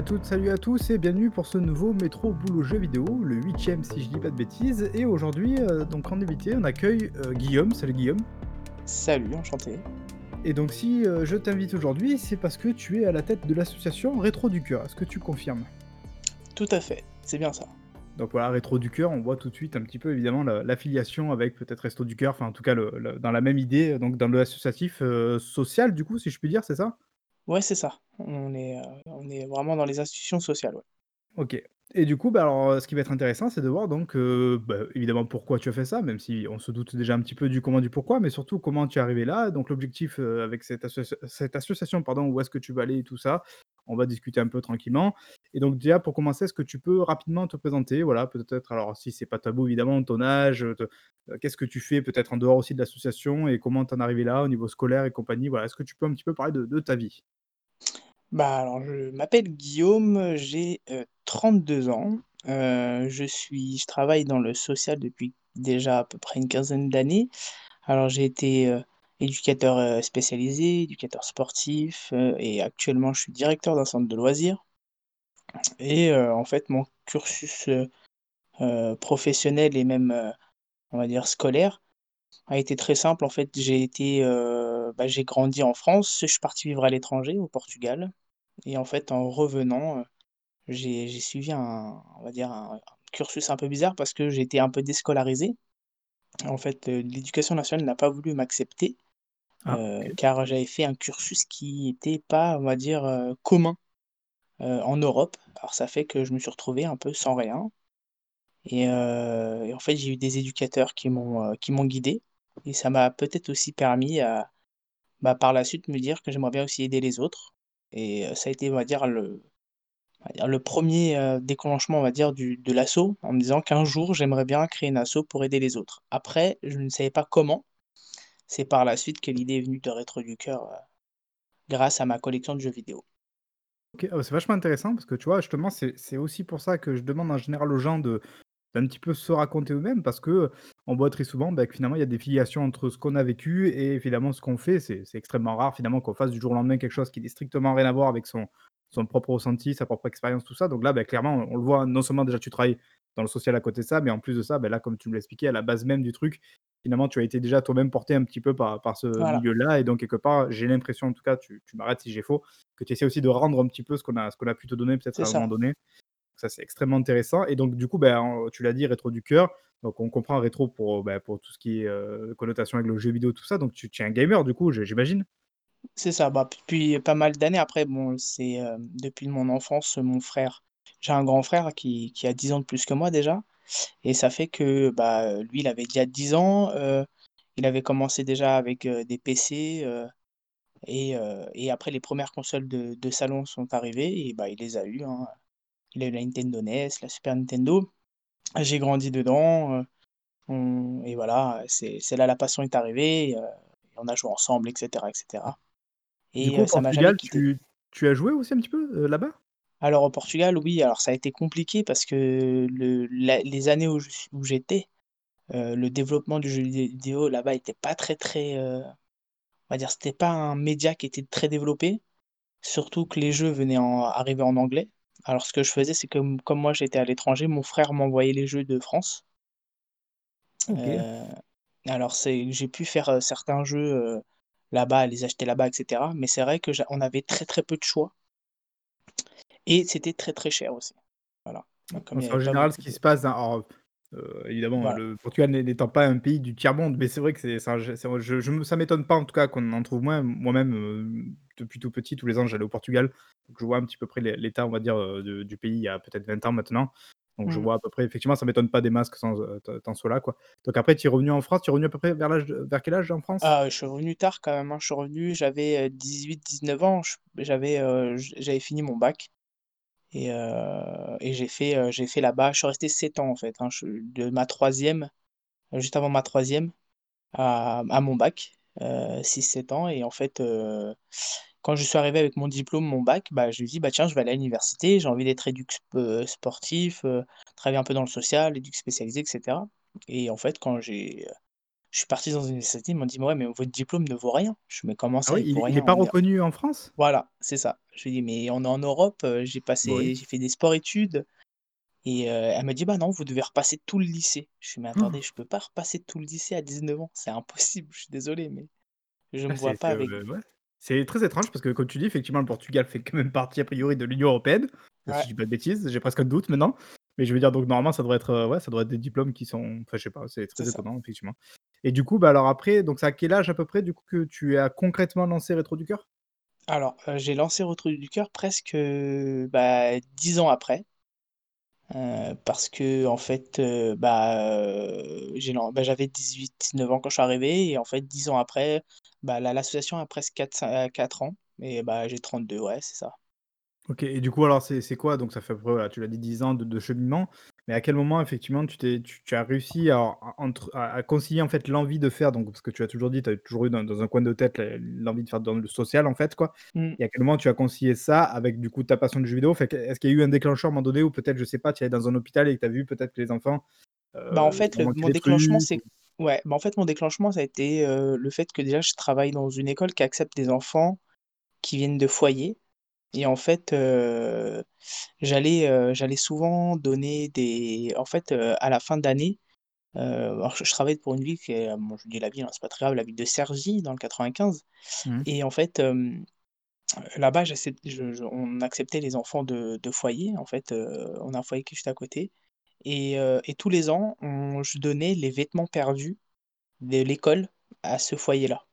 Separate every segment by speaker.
Speaker 1: Salut à toutes, salut à tous et bienvenue pour ce nouveau Métro Boulot Jeu Vidéo, le huitième si je dis pas de bêtises. Et aujourd'hui, euh, donc en invité, on accueille euh, Guillaume. Salut Guillaume.
Speaker 2: Salut, enchanté.
Speaker 1: Et donc si euh, je t'invite aujourd'hui, c'est parce que tu es à la tête de l'association Rétro du Cœur. Est-ce que tu confirmes?
Speaker 2: Tout à fait, c'est bien ça.
Speaker 1: Donc voilà, Rétro du Cœur, on voit tout de suite un petit peu évidemment la- l'affiliation avec peut-être Resto du Cœur, enfin en tout cas le- le- dans la même idée, donc dans l'associatif social du coup, si je puis dire, c'est ça?
Speaker 2: Ouais, c'est ça. On est, euh, on est vraiment dans les institutions sociales.
Speaker 1: OK. Et du coup, bah, alors, heu, ce qui va être intéressant, c'est de voir donc, heu, bah, évidemment pourquoi tu as fait ça, même si on se doute déjà un petit peu du comment, du pourquoi, mais surtout comment tu es arrivé là. Donc l'objectif, avec cette cette association, pardon, où est-ce que tu vas aller et tout ça, on va discuter un peu tranquillement. Et donc déjà pour commencer, est-ce que tu peux rapidement te présenter? Voilà, peut-être alors si c'est pas tabou évidemment, ton âge, qu'est-ce que tu fais peut-être en dehors aussi de l'association et comment tu en es arrivé là au niveau scolaire et compagnie? Voilà, est-ce que tu peux un petit peu parler de ta vie?
Speaker 2: Bah, alors, je m'appelle Guillaume, j'ai euh, 32 ans. Euh, je suis, je travaille dans le social depuis déjà à peu près une quinzaine d'années. Alors, j'ai été euh, éducateur euh, spécialisé, éducateur sportif, euh, et actuellement, je suis directeur d'un centre de loisirs. Et euh, en fait, mon cursus euh, euh, professionnel et même, euh, on va dire, scolaire a été très simple. En fait, j'ai été, bah, j'ai grandi en France, je suis parti vivre à l'étranger, au Portugal et en fait, en revenant, heu, j'ai j'ai suivi un on va dire un un cursus un peu bizarre parce que été un peu déscolarisé. En fait, heu, l'éducation nationale n'a pas voulu m'accepter,
Speaker 1: Ah OK.
Speaker 2: car j'avais fait un cursus qui était pas, on va dire, commun, en Europe. Alors ça fait que je me suis retrouvé un peu sans rien et en fait, j'ai eu des éducateurs qui m'ont, qui m'ont guidé et ça m'a peut-être aussi permis à Bah, par la suite, me dire que j'aimerais bien aussi aider les autres et heu, ça a été, on va dire, le le 1er, heu, déclenchement, on va dire, du de l'asso, en me disant qu'un jour, j'aimerais bien créer une asso pour aider les autres. Après, je ne savais pas comment. C'est par la suite que l'idée est venue de Rétro du Cœur, heu, grâce à ma collection de jeux vidéo.
Speaker 1: OK, ah bah, c'est vachement intéressant parce que tu vois, justement, c'est aussi pour ça que je demande en général aux gens de d'un petit peu se raconter eux-mêmes parce que, on voit très souvent, bah, que finalement il y a des filiations entre ce qu'on a vécu et finalement ce qu'on fait. C'est c'est extrêmement rare finalement qu'on fasse du jour au lendemain quelque chose qui n'ait strictement rien à voir avec son son propre ressenti, sa propre expérience, tout ça. Donc là, bah, clairement, on on le voit, non seulement déjà tu travailles dans le social à côté de ça, mais en plus de ça, bah, là, comme tu me l'expliquais, à la base même du truc, finalement, tu as été déjà toi-même porté un petit peu par par ce
Speaker 2: Voilà,
Speaker 1: milieu-là et donc quelque part, j'ai l'impression en tout cas, tu tu m'arrêtes si j'ai faux, que tu essaies aussi de rendre un petit peu ce qu'on a ce qu'on a pu te donner peut-être à un moment donné. Ça, c'est extrêmement intéressant et donc du coup, ben, en tu l'as dit, rétro du cœur, donc on comprend rétro pour, bah, pour tout ce qui est, heu, connotation avec le jeu vidéo, tout ça, donc tu es un gamer du coup, j'imagine?
Speaker 2: C'est ça, bah, depuis pas mal d'années. Après, bon, c'est, heu, depuis mon enfance, mon frère j'ai un grand frère qui qui a 10 ans de plus que moi déjà et ça fait que, bah, lui, il avait déjà 10 ans, heu, il avait commencé déjà avec, des PC, et et après les premières consoles de de salon sont arrivées et bah, il les a eues, hein. La Nintendo NES, la Super Nintendo. J'ai grandi dedans, on et voilà, c'est là la passion est arrivée, et on a joué ensemble et cetera et
Speaker 1: Du coup, au
Speaker 2: ça m'a jamais
Speaker 1: Portugal,
Speaker 2: quitté.
Speaker 1: tu tu as joué aussi un petit peu, là-bas?
Speaker 2: Alors au Portugal, oui, alors ça a été compliqué parce que le la les années où j'étais, le développement du jeu vidé vidéo là-bas était pas très, très, on va dire, c'était pas un média qui était très développé, surtout que les jeux venaient en arrivaient en anglais. Alors ce que je faisais, c'est que m comme moi j'étais à l'étranger, mon frère m'envoyait les jeux de France.
Speaker 1: OK.
Speaker 2: Heu, alors c'est j'ai pu faire, heu, certains jeux, heu, là-bas, les acheter là-bas et cetera, mais c'est vrai que j'a on avait très, très peu de choix et c'était très, très cher aussi. Voilà,
Speaker 1: Bon,
Speaker 2: comme il y
Speaker 1: c'est
Speaker 2: avait
Speaker 1: en
Speaker 2: pas
Speaker 1: général ce
Speaker 2: beaucoup
Speaker 1: qui
Speaker 2: de
Speaker 1: se passe alors, heu, évidemment,
Speaker 2: voilà.
Speaker 1: le Portugal n'étant pas un pays du tiers-monde, mais c'est vrai que c'est c'est je je me ça m'étonne pas en tout cas qu'on en trouve moins. Moi-même, heu, depuis tout petit, tous les ans, j'allais au Portugal, donc je vois un petit peu près l'é l'état, on va dire, heu, de du pays il y a peut-être 20 ans maintenant. Donc je
Speaker 2: Mmh.
Speaker 1: vois à peu près effectivement, ça m'étonne pas des masques sans, heu, tu tu sois là, quoi. Donc après tu es revenu en France, tu es revenu à peu près vers l'âge de vers quel âge en France?
Speaker 2: Ah, je suis revenu tard quand même, hein. Je suis revenu, j'avais, heu, 18-19 ans, j'avais, heu, j j'avais fini mon bac et heu et j'ai fait, j'ai fait là-bas je suis resté 7 ans en fait, hein. Je de ma troisième juste avant ma troisième à à mon bac, heu, 6-7 ans et en fait, heu, quand je suis arrivé avec mon diplôme, mon bac, bah, je me dis: «Bah, tiens, je vais aller à l'université, j'ai envie d'être éduc sp heu, sportif, travailler un peu dans le social, éduc spécialisé et cetera» et en fait, quand j'ai, Je suis parti dans une université, ils m'ont dit: «Mais ouais, mais votre diplôme ne vaut rien». Je fais: «Mais comment
Speaker 1: Ah
Speaker 2: ça,
Speaker 1: oui,
Speaker 2: il
Speaker 1: il
Speaker 2: vaut
Speaker 1: est il est
Speaker 2: rien?»
Speaker 1: pas
Speaker 2: on me dit
Speaker 1: reconnu en France?
Speaker 2: voilà, c'est ça. Je lui dis: «Mais on est en Europe, heu, j'ai
Speaker 1: Oui.
Speaker 2: passé j'ai fait des sports-études» et heu, elle m'a dit: «Bah non, vous devez repasser tout le lycée». Je fais: «Mais attendez, je peux pas repasser tout le lycée à 19 ans, c'est impossible, je suis désolé, mais je
Speaker 1: Ah
Speaker 2: me
Speaker 1: c'est
Speaker 2: vois pas
Speaker 1: c'est,
Speaker 2: avec»
Speaker 1: ouais, c'est très étrange parce que comme tu dis, effectivement, le Portugal fait quand même partie a priori de l'Union européenne, si je dis pas de bêtises, j'ai presque un doute maintenant. Mais je veux dire donc normalement ça devrait être, ouais, ça devrait être des diplômes qui sont enfin je sais pas, c'est très
Speaker 2: ça.
Speaker 1: étonnant effectivement. Et du coup, bah, alors après, donc c'est à quel âge à peu près du coup que tu as concrètement lancé Restos du Cœur?
Speaker 2: Alors, heu, j'ai lancé Restos du Cœur presque, heu, bah, 10 ans après. Heu, parce qu'en fait, heu, bah, bah, j'avais 18-19 ans quand je suis arrivé et en fait 10 ans après, bah, la l'association a presque 4 cin 4 ans et bah, j'ai 32 ouais, c'est ça.
Speaker 1: OK et du coup alors c'est quoi? Donc ça fait à peu près, voilà, tu l'as dit 10 ans de cheminement, mais à quel moment effectivement tu t'es tu tu as réussi à à entre à à concilier en fait l'envie de faire donc parce que tu as toujours dit, tu as toujours eu dans dans un coin de tête la l'envie de faire dans le social en fait quoi
Speaker 2: Mmh.
Speaker 1: et à quel moment tu as concilié ça avec du coup ta passion du jeu vidéo? Fait que est-ce qu'il y a eu un déclencheur à un moment donné ou peut-être je sais pas, tu allais dans un hôpital et que tu as vu peut-être que les enfants,
Speaker 2: Bah, en fait, le mon
Speaker 1: des
Speaker 2: déclenchement,
Speaker 1: trucs
Speaker 2: c'est
Speaker 1: ou
Speaker 2: ouais, bah, en fait, mon déclenchement, ça a été, heu, le fait que déjà je travaille dans une école qui accepte des enfants qui viennent de foyers et en fait, heu, j'allais, heu, j'allais souvent donner des en fait, heu, à la fin d'année, heu, alors je je travaille pour une ville qui est, bon, je dis la ville, hein, c'est pas très grave, la ville de Cergy dans le 95
Speaker 1: mmh,
Speaker 2: et en fait, hem, là-bas, j'accepte je je on acceptait les enfants de de foyers, en fait, heu, on a un foyer qui est juste à côté. Et heu et tous les ans, on je donnais les vêtements perdus de l'école à ce foyer-là.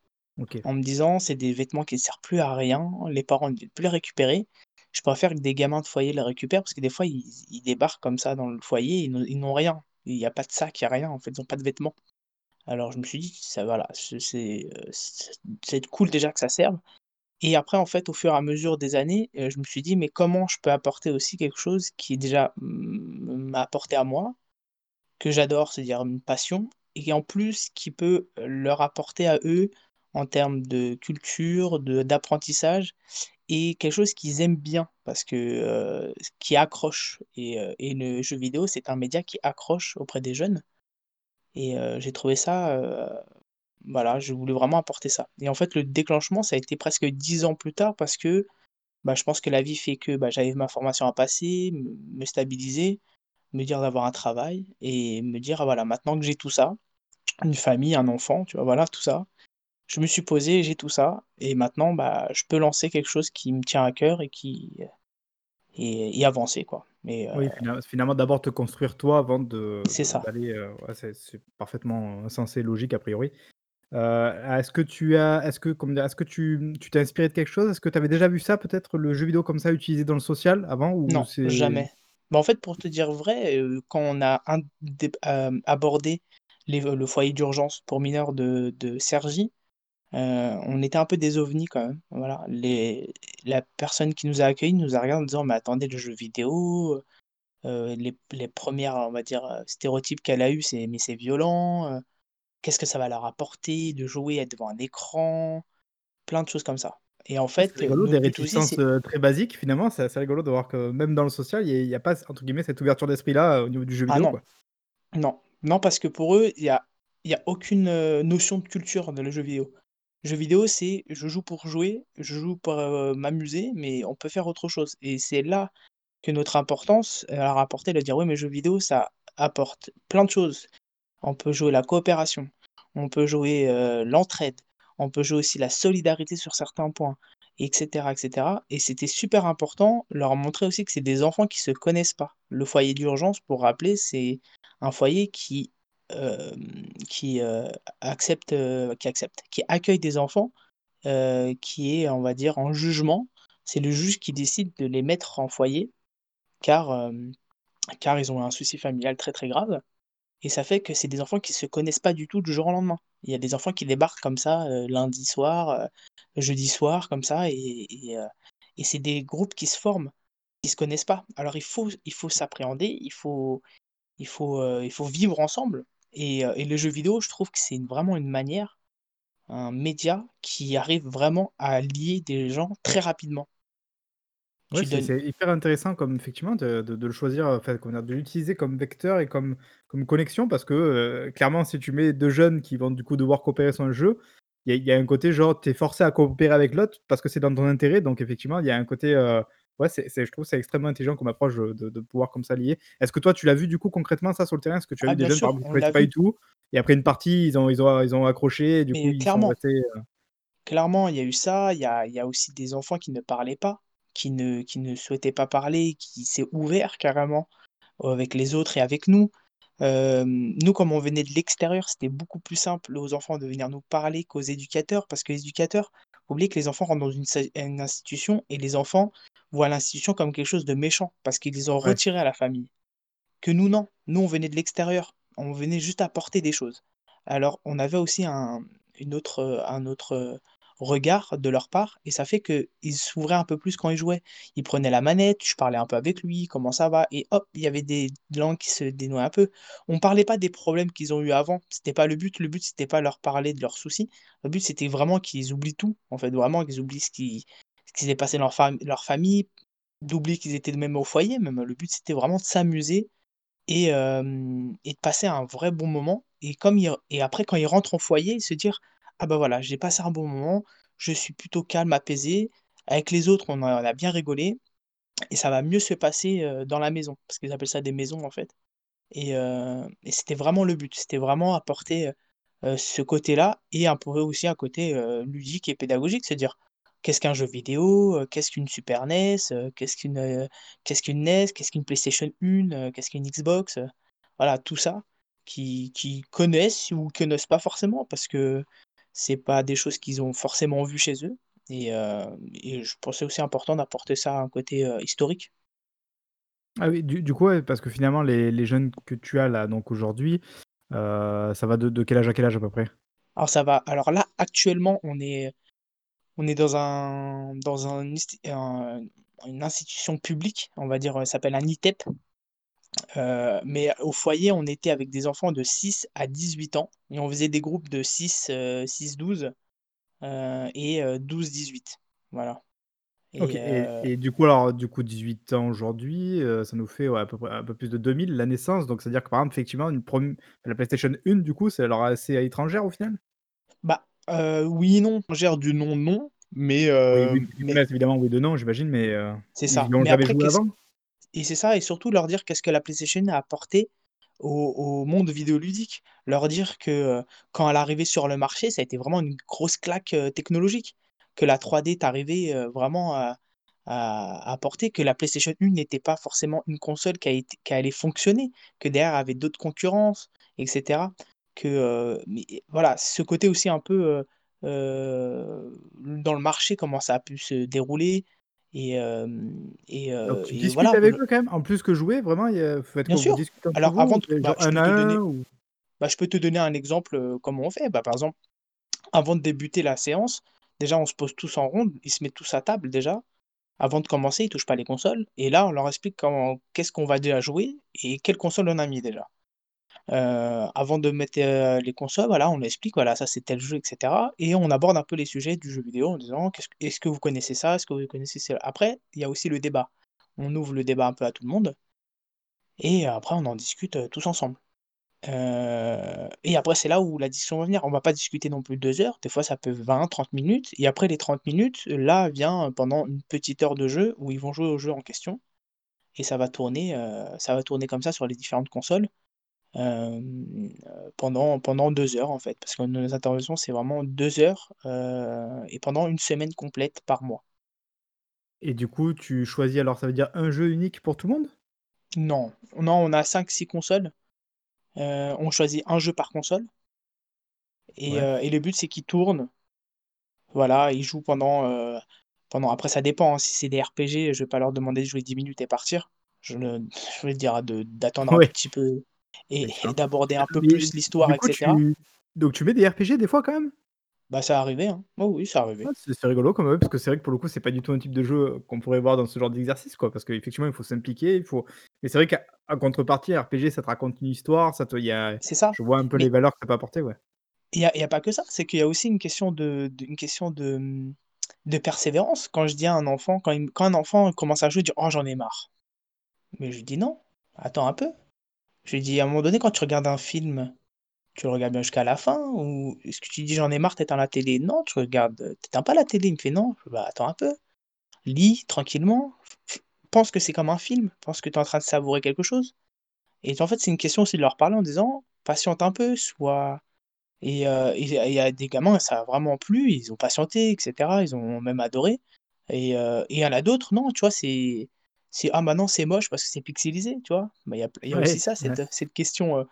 Speaker 2: En me disant: «C'est des vêtements qui ne servent plus à rien, les parents ne veulent plus les récupérer. Je préfère que des gamins de foyer les récupèrent» parce que des fois, ils ils débarquent comme ça dans le foyer, ils n'ont ils n'ont rien. Il y a pas de sac, il y a rien, en fait, ils ont pas de vêtements. Alors je me suis dit: «Ça voilà, c'est c'est, c'est cool déjà que ça serve» et après, en fait, au fur et à mesure des années, heu, je me suis dit: «Mais comment je peux apporter aussi quelque chose qui déjà, m'a apporté à moi, que j'adore, c'est-à-dire une passion et en plus qui peut, leur apporter à eux en termes de culture, d'apprentissage et quelque chose qu'ils aiment bien parce que, heu, qui accroche et heu et le jeu vidéo, c'est un média qui accroche auprès des jeunes et heu, j'ai trouvé ça, heu, voilà, je voulais vraiment apporter ça et en fait, le déclenchement, ça a été presque 10 ans plus tard parce que, bah, je pense que la vie fait que, bah, j'avais ma formation à passer, me stabiliser, me dire d'avoir un travail et me dire: «Ah voilà, maintenant que j'ai tout ça, une famille, un enfant», tu vois? Voilà, tout ça. Je me suis posé, j'ai tout ça et maintenant, bah, je peux lancer quelque chose qui me tient à cœur et qui et et avancer, quoi. Mais, heu,
Speaker 1: Oui, fina finalement d'abord te construire toi avant de
Speaker 2: c'est ça.
Speaker 1: ouais c'est parfaitement, sensé, logique a priori. Heu, est-ce que tu as est-ce que dire? Est-ce que tu, tu t'es inspiré de quelque chose? Est-ce que tu avais déjà vu ça peut-être, le jeu vidéo comme ça utilisé dans le social avant ou
Speaker 2: Non, jamais. Bah, en fait, pour te dire vrai, heu, quand on a un abordé les le foyer d'urgence pour mineurs de de Cergy, heu, on était un peu des ovnis quand même, voilà. Les la personne qui nous a accueillis nous a regardé en disant: «Mais attendez, le jeu vidéo, heu les les 1 on va dire, heu, stéréotypes qu'elle a eu, c'est: «Mais c'est violent, qu'est-ce que ça va leur apporter de jouer, être devant un écran?» plein de choses comme ça et en
Speaker 1: c'est
Speaker 2: fait, heu,
Speaker 1: rigolo des réticences,
Speaker 2: c'est
Speaker 1: très basiques finalement, c'est assez rigolo de voir que même dans le social, il y a pas entre guillemets «cette ouverture d'esprit-là», au niveau du jeu
Speaker 2: ah
Speaker 1: vidéo
Speaker 2: non,
Speaker 1: quoi.
Speaker 2: non, non parce que pour eux, il y a y a aucune, notion de culture dans le jeu vidéo. Jeu vidéo, c'est je joue pour jouer, je joue pour, m'amuser, mais on peut faire autre chose et c'est là que notre importance, leur a apporté de dire: «Ouais, mais jeu vidéo, ça apporte plein de choses». On peut jouer la coopération, on peut jouer, l'entraide, on peut jouer aussi la solidarité sur certains points et cetera et c'était super important, leur montrer aussi que c'est des enfants qui se connaissent pas. Le foyer d'urgence, pour rappeler, c'est un foyer qui, hem, qui, heu, accepte, heu, qui accepte, qui accueille des enfants, qui est, on va dire, en jugement. C'est le juge qui décide de les mettre en foyer car, car ils ont un souci familial très, très grave et ça fait que c'est des enfants qui se connaissent pas du tout du jour au lendemain. Il y a des enfants qui débarquent comme ça, lundi soir, jeudi soir comme ça et et c'est des groupes qui se forment, qui se connaissent pas. Alors il faut il faut s'appréhender, il faut il faut, il faut vivre ensemble et heu et le jeu vidéo, je trouve que c'est une vraiment une manière, un média qui arrive vraiment à lier des gens très rapidement.
Speaker 1: Ouais,
Speaker 2: Tu
Speaker 1: c'est
Speaker 2: donnes
Speaker 1: c'est hyper intéressant comme effectivement de de de le choisir, enfin, comment dire? De l'utiliser comme vecteur et comme comme connexion parce que, heu, clairement, si tu mets 2 jeunes qui vont du coup devoir coopérer sur un jeu, il y a il y a un côté genre, tu es forcé à coopérer avec l'autre parce que c'est dans ton intérêt. Donc effectivement, il y a un côté, heu, ouais, c'est je trouve c'est extrêmement intelligent comme approche, de de pouvoir comme ça lier. Est-ce que toi, tu l'as vu du coup concrètement ça sur le terrain? Est-ce que tu as
Speaker 2: ah
Speaker 1: eu des jeunes qui
Speaker 2: l'a
Speaker 1: pas du
Speaker 2: vu,
Speaker 1: tout et après une partie, ils ont ils ont ils ont accroché et du coup
Speaker 2: mais
Speaker 1: ils sont
Speaker 2: clairement.
Speaker 1: restés,
Speaker 2: Clairement, il y a eu ça, il y a y a aussi des enfants qui ne parlaient pas, qui ne qui ne souhaitaient pas parler, qui s'est ouvert carrément, heu, avec les autres et avec nous. Nous, comme on venait de l'extérieur, c'était beaucoup plus simple aux enfants de venir nous parler qu'aux éducateurs, parce que les éducateurs, faut oublier que les enfants rentrent dans une institution et les enfants voient l'institution comme quelque chose de méchant, parce qu'ils les ont
Speaker 1: ouais.
Speaker 2: retirés à la famille. Que nous, non. Nous, on venait de l'extérieur. On venait juste apporter des choses. Alors, on avait aussi un une autre, un autre, regard de leur part et ça fait qu'ils s'ouvraient un peu plus quand ils jouaient. Ils prenaient la manette, je parlais un peu avec lui: «Comment ça va?» et hop, il y avait des langues qui se dénouaient un peu. On parlait pas des problèmes qu'ils ont eu avant, c'était pas le but. Le but, c'était pas leur parler de leurs soucis. Le but, c'était vraiment qu'ils oublient tout, en fait, vraiment qu'ils oublient ce qui ce s'est passé dans leur leur famille, d'oublier qu'ils étaient même au foyer même. Le but, c'était vraiment de s'amuser et hem et de passer un vrai bon moment et comme et après quand ils rentrent au foyer, se dire: «Ah bah, voilà, j'ai passé un bon moment, je suis plutôt calme, apaisé. Avec les autres, on a bien rigolé et ça va mieux se passer, heu, dans la maison». Parce qu'ils appellent ça des maisons, en fait et et c'était vraiment le but. C'était vraiment apporter, heu, ce côté-là et un peu aussi un côté, ludique et pédagogique. Se dire: «Qu'est-ce qu'un jeu vidéo? Qu'est-ce qu'une Super NES? Qu'est-ce qu'une, NES? Qu'est-ce qu'une PlayStation 1? Heu, qu'est-ce qu'une Xbox?» voilà, tout ça qui qui connaissent ou connaissent pas forcément parce que c'est pas des choses qu'ils ont forcément vues chez eux et heu et je pensais aussi important d'apporter ça, un côté, heu, historique.
Speaker 1: Ah oui, du du coup, ouais, parce que finalement les les jeunes que tu as là, donc aujourd'hui, heu, ça va de de quel âge à quel âge à peu près?
Speaker 2: Alors ça va alors là, actuellement, on est On est dans un dans un une institution publique, on va dire, ça s'appelle un ITEP, heu, mais au foyer, on était avec des enfants de 6 à 18 ans et on faisait des groupes de 6, heu, 6-12, heu et heu, 12-18. Voilà
Speaker 1: OK
Speaker 2: et
Speaker 1: et
Speaker 2: heu,
Speaker 1: et du coup alors, du coup 18 ans aujourd'hui, ça nous fait, ouais, à peu près un peu plus de 2000 la naissance, donc c'est-à-dire que par exemple effectivement une prem la PlayStation 1 du coup, c'est alors assez étrangère au final?
Speaker 2: bah, oui non. On gère du non, non, mais
Speaker 1: Oui, oui,
Speaker 2: mais
Speaker 1: évidemment, oui de nom j'imagine, mais
Speaker 2: c'est
Speaker 1: ils
Speaker 2: ça.
Speaker 1: y ont
Speaker 2: Mais
Speaker 1: jamais
Speaker 2: après
Speaker 1: joué avant?
Speaker 2: Et c'est ça et surtout leur dire qu'est-ce que la PlayStation a apporté au monde vidéoludique. Leur dire que, heu, quand elle est arrivée sur le marché, ça a été vraiment une grosse claque, heu, technologique. Que la 3D est arrivée, heu, vraiment à apporter, que la PlayStation 1 n'était pas forcément une console qui a qui allait fonctionner, que derrière, avait d'autres concurrences et cetera. Que, voilà, ce côté aussi un peu, dans le marché, comment ça a pu se dérouler et hem et
Speaker 1: Donc
Speaker 2: heu
Speaker 1: tu
Speaker 2: et
Speaker 1: discutes
Speaker 2: voilà,
Speaker 1: avec eux quand même? En plus que jouer vraiment, il vous faites
Speaker 2: Bien sûr. Alors
Speaker 1: vous
Speaker 2: avant de bah, je
Speaker 1: 1
Speaker 2: peux te
Speaker 1: 1
Speaker 2: donner
Speaker 1: ou?
Speaker 2: bah, je peux te donner un exemple, heu, comment on fait. Bah, par exemple, avant de débuter la séance, déjà on se pose tous en ronde, ils se mettent tous à table déjà. Avant de commencer, ils touchent pas les consoles et là, on leur explique comment qu'est-ce qu'on va déjà jouer et quelle console on a mis déjà. Heu, avant de mettre, heu, les consoles, voilà, on explique, voilà, ça c'est tel jeu et cetera et on aborde un peu les sujets du jeu vidéo en disant: «Qu'est-ce que est-ce que vous connaissez ça? Est-ce que vous connaissez cela?» après, il y a aussi le débat. On ouvre le débat un peu à tout le monde et après on en discute, heu, tous ensemble. Et après c'est là où la discussion va venir. On va pas discuter non plus 2 heures, des fois ça peut 20-30 minutes et après les 30 minutes, là vient pendant une petite heure de jeu où ils vont jouer au jeu en question et ça va tourner, ça va tourner comme ça sur les différentes consoles, hem, heu, pendant pendant 2 heures en fait. Parce que nos interventions, c'est vraiment 2 heures, heu et pendant une semaine complète par mois.
Speaker 1: Et du coup, tu choisis alors ça veut dire un jeu unique pour tout le monde?
Speaker 2: Non, non, on a cinq six consoles, heu, on choisit un jeu par console et
Speaker 1: Ouais.
Speaker 2: heu et le but c'est qu'ils tournent Voilà, ils jouent pendant, heu, pendant après ça dépend, hein, si c'est des RPG, je vais pas leur demander de jouer 10 minutes et partir. Je ne je vais dire de d'attendre un
Speaker 1: Ouais,
Speaker 2: petit peu et d'aborder un peu
Speaker 1: Mais
Speaker 2: plus l'histoire
Speaker 1: du
Speaker 2: et
Speaker 1: coup
Speaker 2: cetera.
Speaker 1: tu donc tu mets des RPG des fois quand même?
Speaker 2: Bah, ça arrivait, hein. Oh oui, ça
Speaker 1: Ah
Speaker 2: arrivait.
Speaker 1: c'est rigolo quand même, parce que c'est vrai que pour le coup, c'est pas du tout un type de jeu qu'on pourrait voir dans ce genre d'exercice quoi, parce qu'effectivement il faut s'impliquer, il faut mais c'est vrai qu'à contrepartie RPG ça te raconte une histoire, ça te a
Speaker 2: C'est ça.
Speaker 1: je vois un peu les valeurs que ça peut apporter, ouais.
Speaker 2: il y a a pas que ça, c'est qu'il y a aussi une question de de une question de, de persévérance. Quand je dis à un enfant, quand il quand un enfant commence à jouer, il dit: «Oh j'en ai marre». Mais je lui dis: «Non, attends un peu». Je lui dis: «À un moment donné, quand tu regardes un film, tu le regardes bien jusqu'à la fin ou est-ce que tu dis: "J'en ai marre", tu éteins la télé?» non, tu regardes, heu, tu éteins pas la télé. Il me fait: «Non». «Bah, attends un peu, lis tranquillement, pense que c'est comme un film, pense que tu es en train de savourer quelque chose» et en fait, c'est une question aussi de leur parler en disant: «Patiente un peu, sois» et heu et il y a des gamins, ça a vraiment plu, ils ont patienté et cetera, ils ont même adoré. Heu et il y en a d'autres, non, tu vois, c'est c'est: «Ah maintenant c'est moche parce que c'est pixelisé», tu vois? Bah, il y a il y a aussi ça,
Speaker 1: ouais.
Speaker 2: cette question, heu: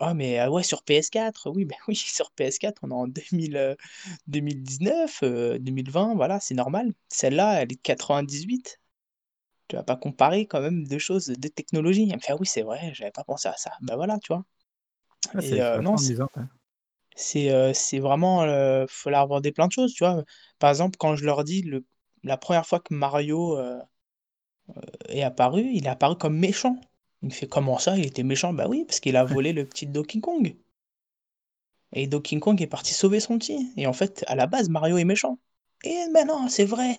Speaker 2: «Ah mais ah ouais sur PS4», oui, bah, oui sur PS4 on est en 2000, heu, 2019, heu, 2020, voilà, c'est normal. Celle-là, elle est de 98. Tu vas pas comparer quand même 2 choses, 2 technologies. Elle me fait: «Ah oui, c'est vrai, j'avais pas pensé à ça». Bah, voilà, tu vois?
Speaker 1: Ah,
Speaker 2: Et non, c'est vraiment, heu, faut leur aborder plein de choses, tu vois? Par exemple, quand je leur dis le la première fois que Mario, est apparu, il est apparu comme méchant. Il me fait: «Comment ça, il était méchant?» bah oui, parce qu'il a volé le petit Donkey Kong et Donkey Kong est parti sauver son petit et en fait, à la base, Mario est méchant et mais non, c'est vrai!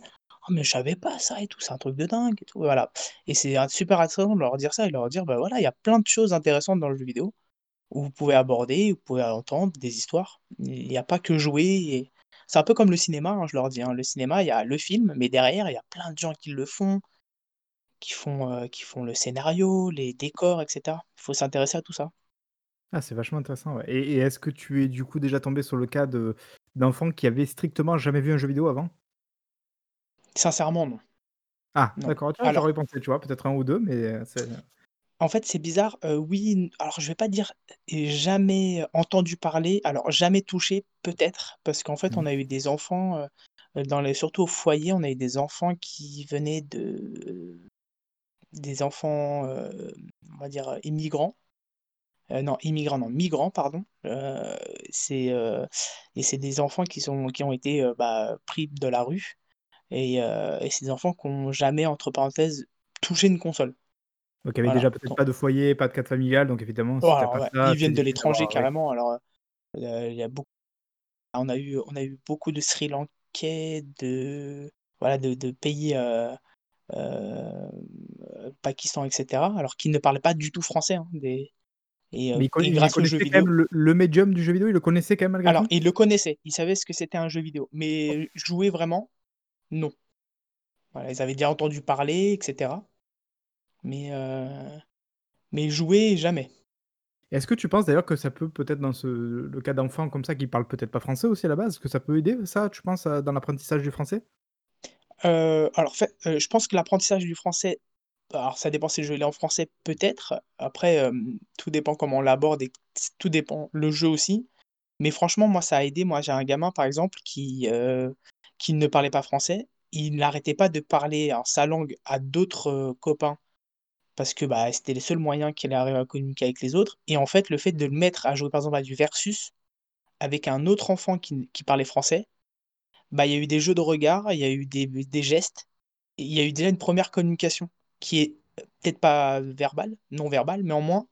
Speaker 2: «Oh mais je savais pas ça et tout, c'est un truc de dingue et tout», voilà et c'est super intéressant de leur dire ça et leur dire: «Bah voilà, il y a plein de choses intéressantes dans le jeu vidéo, où vous pouvez aborder, vous pouvez entendre des histoires. Il y a pas que jouer et» c'est un peu comme le cinéma, hein, je leur dis, hein, le cinéma, il y a le film, mais derrière, il y a plein de gens qui le font, qui font, heu, qui font le scénario, les décors et cetera. Il faut s'intéresser à tout ça.
Speaker 1: Ah, c'est vachement intéressant, ouais et et est-ce que tu es du coup déjà tombé sur le cas de d'enfants qui avaient strictement jamais vu un jeu vidéo avant?
Speaker 2: Sincèrement, non.
Speaker 1: Ah
Speaker 2: Non.
Speaker 1: d'accord, tu vois,
Speaker 2: Alors
Speaker 1: j'aurais pensé, tu vois, peut-être 1 ou 2 mais heu, c'est
Speaker 2: en fait, c'est bizarre, heu, oui, n alors je vais pas dire jamais entendu parler, alors jamais touché, peut-être, parce qu'en fait,
Speaker 1: mmh.
Speaker 2: on a eu des enfants, dans les surtout au foyer, on a eu des enfants qui venaient de des enfants, heu, on va dire, immigrants. Heu, non, immigrants non, migrants pardon. Heu, c'est, et c'est des enfants qui sont qui ont été, bah, pris de la rue et et c'est des enfants qui ont jamais, entre parenthèses, «touché une console».
Speaker 1: Donc il y avait déjà peut-être pas de foyer, pas de cadre familial, donc évidemment si
Speaker 2: voilà,
Speaker 1: pas
Speaker 2: ouais,
Speaker 1: ça,
Speaker 2: ils viennent de l'étranger
Speaker 1: ouais.
Speaker 2: carrément alors, il y a beaucoup on a eu on a eu beaucoup de Sri Lankais, de voilà, de de pays, Pakistan et cetera, alors qu'ils ne parlaient pas du tout français, hein, des et
Speaker 1: Mais
Speaker 2: heu
Speaker 1: il
Speaker 2: et
Speaker 1: il
Speaker 2: grâce
Speaker 1: connaissait quand même
Speaker 2: vidéo
Speaker 1: le le médium du jeu vidéo, il le connaissait quand même malgré
Speaker 2: alors ils le connaissaient, ils savaient ce que c'était un jeu vidéo, mais jouer vraiment, non. Voilà, ils avaient déjà entendu parler et cetera, mais heu, mais jouer, jamais.
Speaker 1: Est-ce que tu penses d'ailleurs que ça peut peut-être dans ce le cas d'enfants comme ça qui parlent peut-être pas français aussi à la base, que ça peut aider ça, tu penses, dans l'apprentissage du français?
Speaker 2: Heu, alors fait, je pense que l'apprentissage du français, alors ça dépend si le jeu est en français, peut-être. Après, hem, tout dépend comment on l'aborde et tout dépend le jeu aussi. Mais franchement, moi, ça a aidé. Moi, j'ai un gamin, par exemple, qui, heu, qui ne parlait pas français. Il n'arrêtait pas de parler sa langue à d'autres, heu, copains parce que, bah, c'était les seuls moyens qu'il arrivait à communiquer avec les autres et en fait, le fait de le mettre à jouer, par exemple, à du versus avec un autre enfant qui qui parlait français, bah, il y a eu des jeux de regard, il y a eu des des gestes il y a eu déjà une première communication qui est, heu, peut-être pas verbale, non verbale, mais en moins,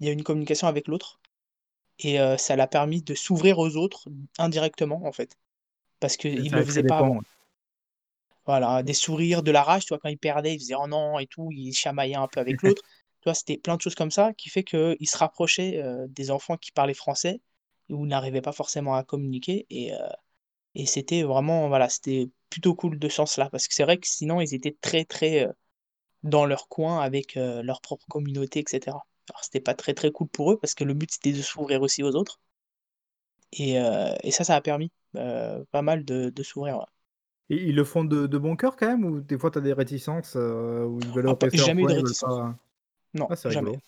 Speaker 2: il y a une communication avec l'autre et heu, ça l'a permis de s'ouvrir aux autres indirectement, en fait, parce qu'il
Speaker 1: ça
Speaker 2: le faisait pas avant. Voilà, des sourires, de la rage, tu vois? Quand il perdait, il faisait: «Oh non» et tout, il chamaillait un peu avec l'autre. Tu vois? C'était plein de choses comme ça qui fait qu'il se rapprochait, heu, des enfants qui parlaient français, ou n'arrivaient pas forcément à communiquer et et c'était vraiment voilà, c'était plutôt cool de ce sens-là. Parce que c'est vrai que sinon ils étaient très, très, dans leur coin avec, heu, leur propre communauté et cetera. Alors c'était pas très, très cool pour eux parce que le but c'était de s'ouvrir aussi aux autres et heu et ça, ça a permis, heu, pas mal de de s'ouvrir, ouais.
Speaker 1: Et ils le font de de bon cœur quand même ou des fois tu as des réticences, où ils veulent
Speaker 2: Ah pas jamais eu de réticence.
Speaker 1: pas
Speaker 2: Non,
Speaker 1: ah
Speaker 2: jamais.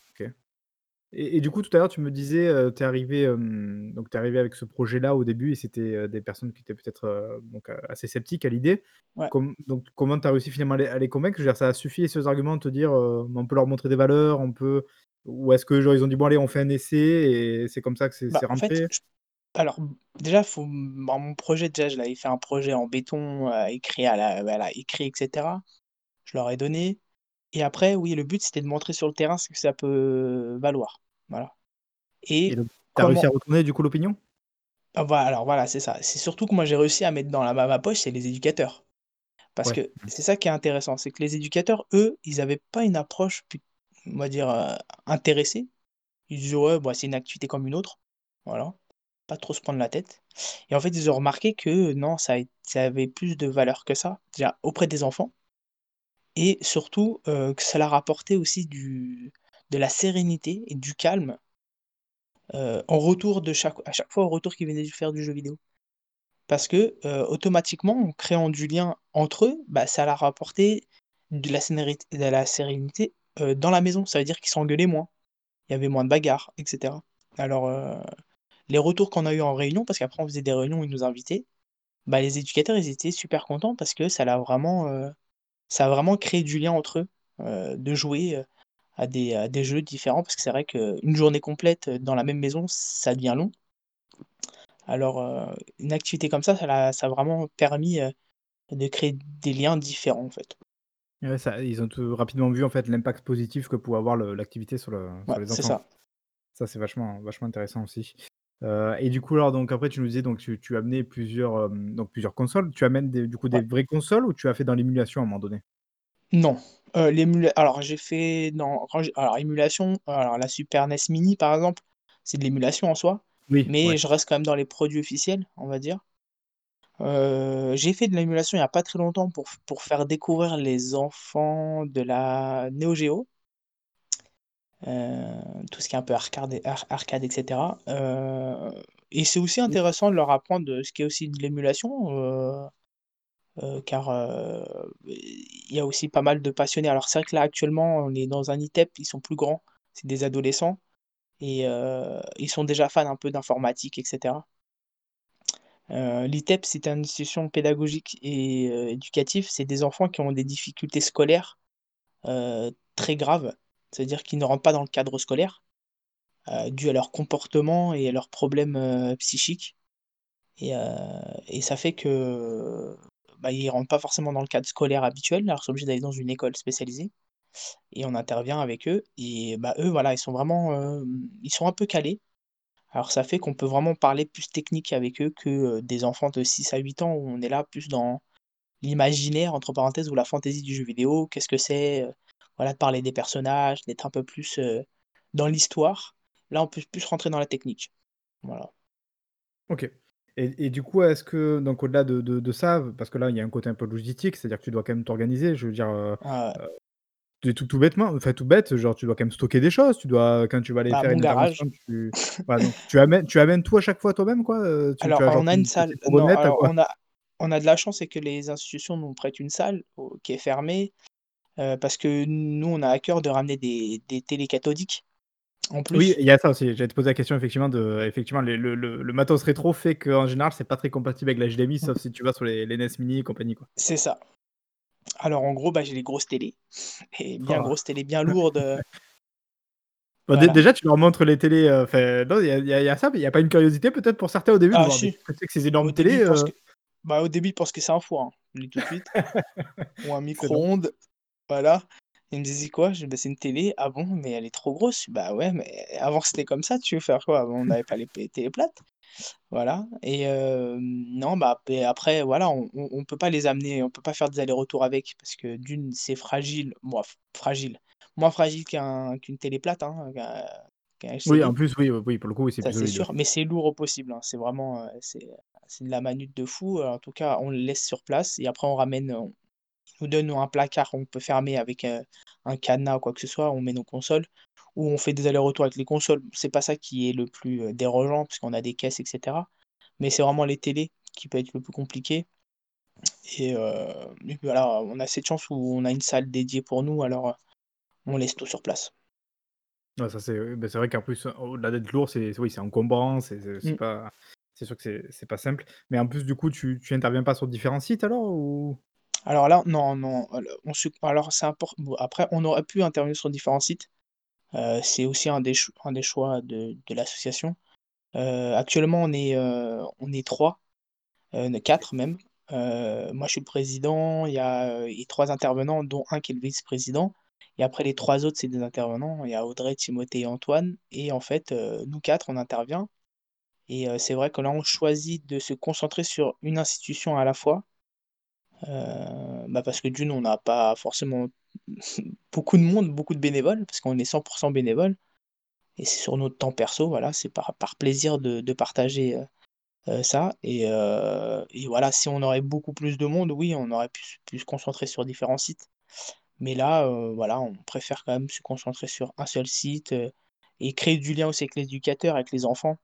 Speaker 1: Et et du coup tout à l'heure tu me disais, heu, tu es arrivé, hem, donc tu es arrivé avec ce projet-là au début et c'était, heu, des personnes qui étaient peut-être, heu, donc heu, assez sceptiques à l'idée.
Speaker 2: Ouais.
Speaker 1: Com donc comment tu as réussi finalement à les à les convaincre? Je veux dire ça a suffi ces arguments de te dire, heu, on peut leur montrer des valeurs, on peut ou est-ce que genre ils ont dit: «Bon allez on fait un essai» et c'est comme ça que c'est
Speaker 2: Bah,
Speaker 1: c'est
Speaker 2: en fait,
Speaker 1: rentré?
Speaker 2: j alors, mmh, déjà, faut bah, mon projet, déjà, je l'avais fait un projet en béton, heu, écrit à la écrit et cetera. Je leur ai donné et après, oui, le but, c'était de montrer sur le terrain ce que ça peut valoir. Voilà
Speaker 1: Et
Speaker 2: et
Speaker 1: donc tu as réussi à retourner du coup l'opinion?
Speaker 2: Ah voi alors voilà, c'est ça. C'est surtout que moi j'ai réussi à mettre dans la ma poche, c'est les éducateurs. Parce
Speaker 1: Ouais.
Speaker 2: que c'est ça qui est intéressant, c'est que les éducateurs, eux, ils avaient pas une approche on va dire, heu, intéressée. Ils disaient: «Ouais, bah, c'est une activité comme une autre», voilà, pas trop se prendre la tête et en fait, ils ont remarqué que non, ça ça avait plus de valeur que ça, déjà auprès des enfants et surtout, heu, que ça leur apportait aussi du de la sérénité et du calme heu, en retour de chaque à chaque fois au retour qu'ils venaient faire du jeu vidéo. Parce que, heu, automatiquement, en créant du lien entre eux, bah, ça leur apportait de la de la sérénité, dans la maison. Ça veut dire qu'ils s'engueulaient moins. Il y avait moins de bagarres et cetera. Alors, les retours qu'on a eu en réunion, parce qu'après on faisait des réunions ils nous invitaient, bah, les éducateurs, ils étaient super contents parce que ça l'a vraiment, ça a vraiment créé du lien entre eux, heu, de jouer, heu, à des à des jeux différents. Parce que c'est vrai qu'une journée complète, heu, dans la même maison, ça devient long. Alors, une activité comme ça, ça a vraiment permis, de créer des liens différents, en fait.
Speaker 1: Ouais, ça ils ont tout rapidement vu, en fait, l'impact positif que pouvait avoir l'activité sur le
Speaker 2: Ouais,
Speaker 1: sur les
Speaker 2: c'est
Speaker 1: enfants.
Speaker 2: ça.
Speaker 1: Ça, c'est vachement vachement intéressant aussi. Heu et du coup, alors donc après tu nous disais donc tu tu amenais plusieurs, hem, donc plusieurs consoles. Tu amènes des du coup des
Speaker 2: Ouais.
Speaker 1: vraies consoles ou tu as fait dans l'émulation à un moment donné?
Speaker 2: Non, heu, l'émula alors j'ai fait dans quand j'ai alors émulation, alors la Super NES Mini, par exemple, c'est de l'émulation en soi,
Speaker 1: Oui,
Speaker 2: mais
Speaker 1: ouais.
Speaker 2: je reste quand même dans les produits officiels, on va dire. Heu, j'ai fait de l'émulation il y a pas très longtemps pour f pour faire découvrir les enfants de la Neo Geo. Heu, tout ce qui est un peu arcade ar arcade et cetera, heu et c'est aussi intéressant de leur apprendre, ce qu'est aussi de l'émulation, heu, car, il y a aussi pas mal de passionnés. Alors c'est vrai que là, actuellement, on est dans un ITEP, ils sont plus grands, c'est des adolescents et ils sont déjà fans un peu d'informatique et cetera. Heu, l'ITEP, c'est une institution pédagogique et heu, éducatif, c'est des enfants qui ont des difficultés scolaires, très graves. C'est-à-dire qu'ils ne rentrent pas dans le cadre scolaire, heu, dû à leur comportement et à leurs problèmes, heu, psychiques et heu et ça fait que, bah, ils rentrent pas forcément dans le cadre scolaire habituel, alors ils sont obligés d'aller dans une école spécialisée et on intervient avec eux et bah, eux, voilà, ils sont vraiment, ils sont un peu calés. Alors ça fait qu'on peut vraiment parler plus technique avec eux que, des enfants de 6 à 8 ans où on est là plus dans «l'imaginaire» entre parenthèses ou la fantaisie du jeu vidéo. Qu'est-ce que c'est, voilà, de parler des personnages, d'être un peu plus, heu, dans l'histoire. Là, on peut plus rentrer dans la technique. Voilà.
Speaker 1: OK et et du coup, est-ce que donc au-delà de de de ça, parce que là, il y a un côté un peu logistique, c'est-à-dire que tu dois quand même t'organiser. Je veux dire,
Speaker 2: ouais.
Speaker 1: heu, des tout tout bêtement, enfin tout bête, genre tu dois quand même stocker des choses, tu dois quand tu vas aller
Speaker 2: Bah,
Speaker 1: faire une
Speaker 2: garage.
Speaker 1: tu voilà donc tu amènes tu amènes tout à chaque fois toi-même quoi, tu
Speaker 2: Alors,
Speaker 1: as genre
Speaker 2: on a
Speaker 1: une
Speaker 2: une salle. Non, alors
Speaker 1: quoi?
Speaker 2: on a on a de la chance, c'est que les institutions nous prêtent une salle au qui est fermée, heu, parce que nous, on a à cœur de ramener des des télés cathodiques, en
Speaker 1: Oui,
Speaker 2: plus.
Speaker 1: il y a ça aussi. J'allais te poser la question effectivement de effectivement le le le matos rétro fait qu'en général, c'est pas très compatible avec la HDMI, sauf si tu vas sur les les NES Mini et compagnie, quoi.
Speaker 2: C'est ça. Alors en gros, bah, j'ai les grosses télés et bien
Speaker 1: Oh!
Speaker 2: grosses télés, bien lourdes, voilà.
Speaker 1: déjà, tu leur montres les télés, non, il y a y y ça, mais il y a pas une curiosité peut-être pour certains au début de
Speaker 2: Ah
Speaker 1: voir: «Mais
Speaker 2: si,
Speaker 1: qu'est-ce que ces
Speaker 2: au
Speaker 1: énormes
Speaker 2: début,
Speaker 1: télés,
Speaker 2: ils pensent
Speaker 1: heu?»
Speaker 2: que bah, au début, ils pensent que c'est un four, hein, tout de suite ou un micro-ondes, voilà. Ils me «C'est quoi?» je dis: «Bah, c'est une télé». «Ah bon? Mais elle est trop grosse». «Bah ouais, mais avant c'était comme ça, tu veux faire quoi? Avant on n'avait pas les p télés plates». Voilà et hem, non, bah, après voilà, on on on peut pas les amener, on peut pas faire des allers-retours avec parce que d'une, c'est fragile, f fragile, moins fragile qu'un qu'une télé plate, hein, qu'un qu'un
Speaker 1: Oui, en plus, oui, oui, pour le coup, oui, c'est
Speaker 2: Ça,
Speaker 1: plus
Speaker 2: c'est
Speaker 1: solide,
Speaker 2: sûr, mais c'est lourd au possible, hein. C'est vraiment, heu, c'est, heu, c'est de la manute de fou, heu, en tout cas, on le laisse sur place et après on ramène, on nous donnent un placard qu'on peut fermer avec, heu, un cadenas ou quoi que ce soit, on met nos consoles ou on fait des allers-retours avec les consoles. C'est pas ça qui est le plus, heu, dérangeant puisqu'on a des caisses et cetera, mais c'est vraiment les télés qui peut être le plus compliqué et puis voilà, on a cette chance où on a une salle dédiée pour nous, alors, heu, on laisse tout sur place.
Speaker 1: Ouais, ça c'est bah, c'est vrai qu'en plus, au-delà d'être lourd, c'est oui, c'est encombrant, c'est
Speaker 2: Mmh.
Speaker 1: pas c'est sûr que c'est c'est pas simple, mais en plus, du coup, tu tu interviens pas sur différents sites alors ou?
Speaker 2: Alors là, non, non, al on se alors c'est import bon après on aurait pu intervenir sur différents sites, heu, c'est aussi un des choix de l'association. Heu, actuellement on est, on est 3, heu, n
Speaker 1: OK.
Speaker 2: 4 même. Moi je suis le président, il y a, 3 intervenants dont un qui est le vice-président et après les 3 autres, c'est des intervenants. Il y a Audrey, Timothée et Antoine et en fait, nous 4 on intervient et c'est vrai que là, on choisit de se concentrer sur une institution à la fois. Heu, bah, parce que d'une, on n'a pas forcément beaucoup de monde, beaucoup de bénévoles, parce qu'on est 100% bénévoles. Et c'est sur notre temps perso, voilà, c'est par par plaisir de de partager, heu heu, ça. Et et voilà, si on aurait beaucoup plus de monde, oui, on aurait pu se concentrer sur différents sites. Mais là, voilà, on préfère quand même se concentrer sur un seul site, et créer du lien aussi avec l'éducateur, avec les enfants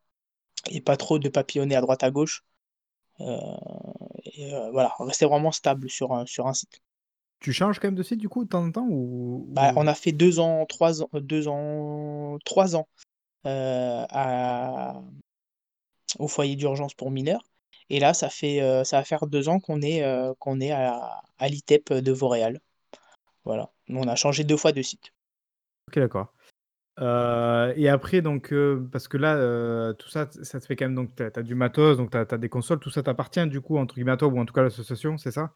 Speaker 2: et pas trop de papillonner à droite à gauche, et heu, voilà, rester vraiment stable sur un sur un site.
Speaker 1: Tu changes quand même de site du coup de temps en temps ou
Speaker 2: Bah, on a fait 2 ans, 3 ans, 2 ans, 3 ans, heu, à au foyer d'urgence pour mineurs et là, ça fait, ça va faire 2 ans qu'on est, qu'on est à à l'ITEP de Vauréal. Voilà, on a changé 2 fois de site.
Speaker 1: OK d'accord. Heu et après donc heu, parce que là, heu, tout ça, ça te fait quand même donc tu as du matos, donc tu as des consoles, tout ça t'appartient du coup entre guillemets à toi ou en tout cas l'association, c'est ça?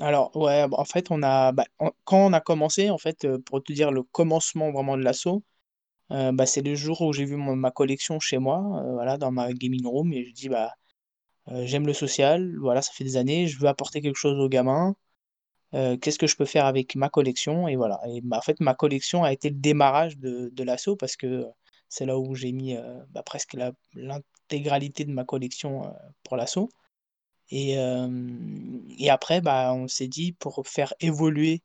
Speaker 2: Alors ouais, bah, en fait, on a bah, quand on a commencé, en fait, pour te dire le commencement vraiment de l'asso, heu, bah, c'est le jour où j'ai vu mon ma collection chez moi, voilà, dans ma gaming room et je dis: «Bah, j'aime le social, voilà, ça fait des années, je veux apporter quelque chose aux gamins, heu, qu'est-ce que je peux faire avec ma collection?» et voilà et bah, en fait, ma collection a été le démarrage de l'asso parce que, heu, c'est là où j'ai mis, heu, bah, presque l'intégralité de ma collection, pour l'asso et et après, bah, on s'est dit pour faire évoluer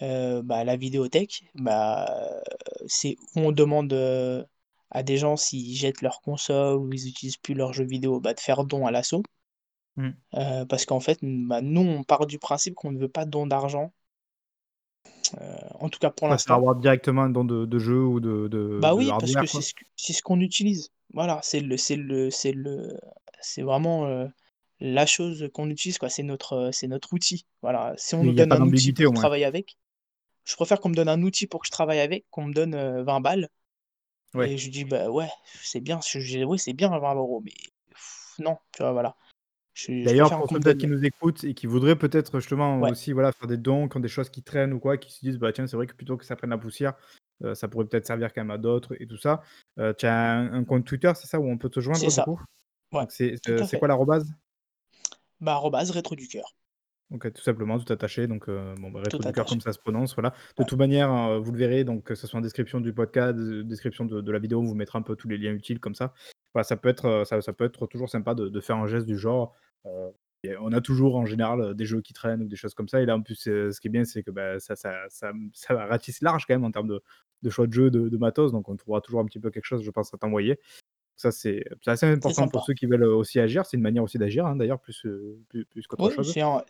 Speaker 2: bah, la vidéothèque, bah, c'est où on demande, à des gens s'ils jettent leur console ou ils utilisent plus leurs jeux vidéo, bah, de faire don à l'asso.
Speaker 1: Mmh.
Speaker 2: Heu, parce qu'en fait, bah, nous, on part du principe qu'on ne veut pas de don d'argent, heu, en tout cas pour
Speaker 1: préfères
Speaker 2: l'instant.
Speaker 1: avoir directement un don de de jeux ou de de
Speaker 2: Bah,
Speaker 1: de
Speaker 2: oui, parce que
Speaker 1: hardware
Speaker 2: c'est
Speaker 1: quoi?
Speaker 2: ce que c'est ce qu'on utilise. Voilà, c'est le c'est le c'est le c'est vraiment, heu, la chose qu'on utilise, quoi. C'est notre, heu, c'est notre outil. Voilà, si on
Speaker 1: Oui,
Speaker 2: nous
Speaker 1: il y a
Speaker 2: donne
Speaker 1: pas
Speaker 2: un outil
Speaker 1: d'ambiguïté au
Speaker 2: pour
Speaker 1: moins.
Speaker 2: travailler avec, je préfère qu'on me donne un outil pour que je travaille avec, qu'on me donne, heu, 20 balles
Speaker 1: Ouais.
Speaker 2: Et je dis: «Bah, ouais, c'est bien, je j'ai oui, c'est bien 20 €, mais non», tu vois? Voilà.
Speaker 1: D'ailleurs, pour ceux peut-être qui nous écoutent et qui voudraient peut-être justement
Speaker 2: ouais,
Speaker 1: aussi, voilà, faire des dons, qui ont des choses qui traînent ou quoi, qui se disent: «Bah, tiens, c'est vrai que plutôt que ça prenne la poussière, heu, ça pourrait peut-être servir quand même à d'autres» et tout ça. Heu, tu as un un compte Twitter, c'est ça, où on peut te
Speaker 2: c'est
Speaker 1: joindre du
Speaker 2: ça,
Speaker 1: coup?
Speaker 2: ouais,
Speaker 1: Donc c'est c'est c'est
Speaker 2: fait.
Speaker 1: quoi l'arrobase?
Speaker 2: Bah, arobase rétro du cœur,
Speaker 1: OK, tout simplement, tout attaché, donc bon, bah, Rétro du Cœur comme ça se prononce, voilà. De
Speaker 2: Ouais,
Speaker 1: toute manière, vous le verrez, donc que ce soit en description du podcast, de description de de la vidéo, on vous mettra un peu tous les liens utiles comme ça. Ça peut être, heu, ça ça peut être toujours sympa de de faire un geste du genre, et on a toujours en général, heu, des jeux qui traînent ou des choses comme ça et là, en plus, ce qui est bien, c'est que, bah, ça ça ça, ça ratisse large quand même en termes de de choix de jeux, de de matos, donc on trouvera toujours un petit peu quelque chose, je pense, à t'envoyer. Ça, c'est assez important pour ceux qui veulent, aussi agir. C'est une manière aussi d'agir, hein, d'ailleurs, plus, plus plus qu'autre
Speaker 2: Oui,
Speaker 1: chose.
Speaker 2: un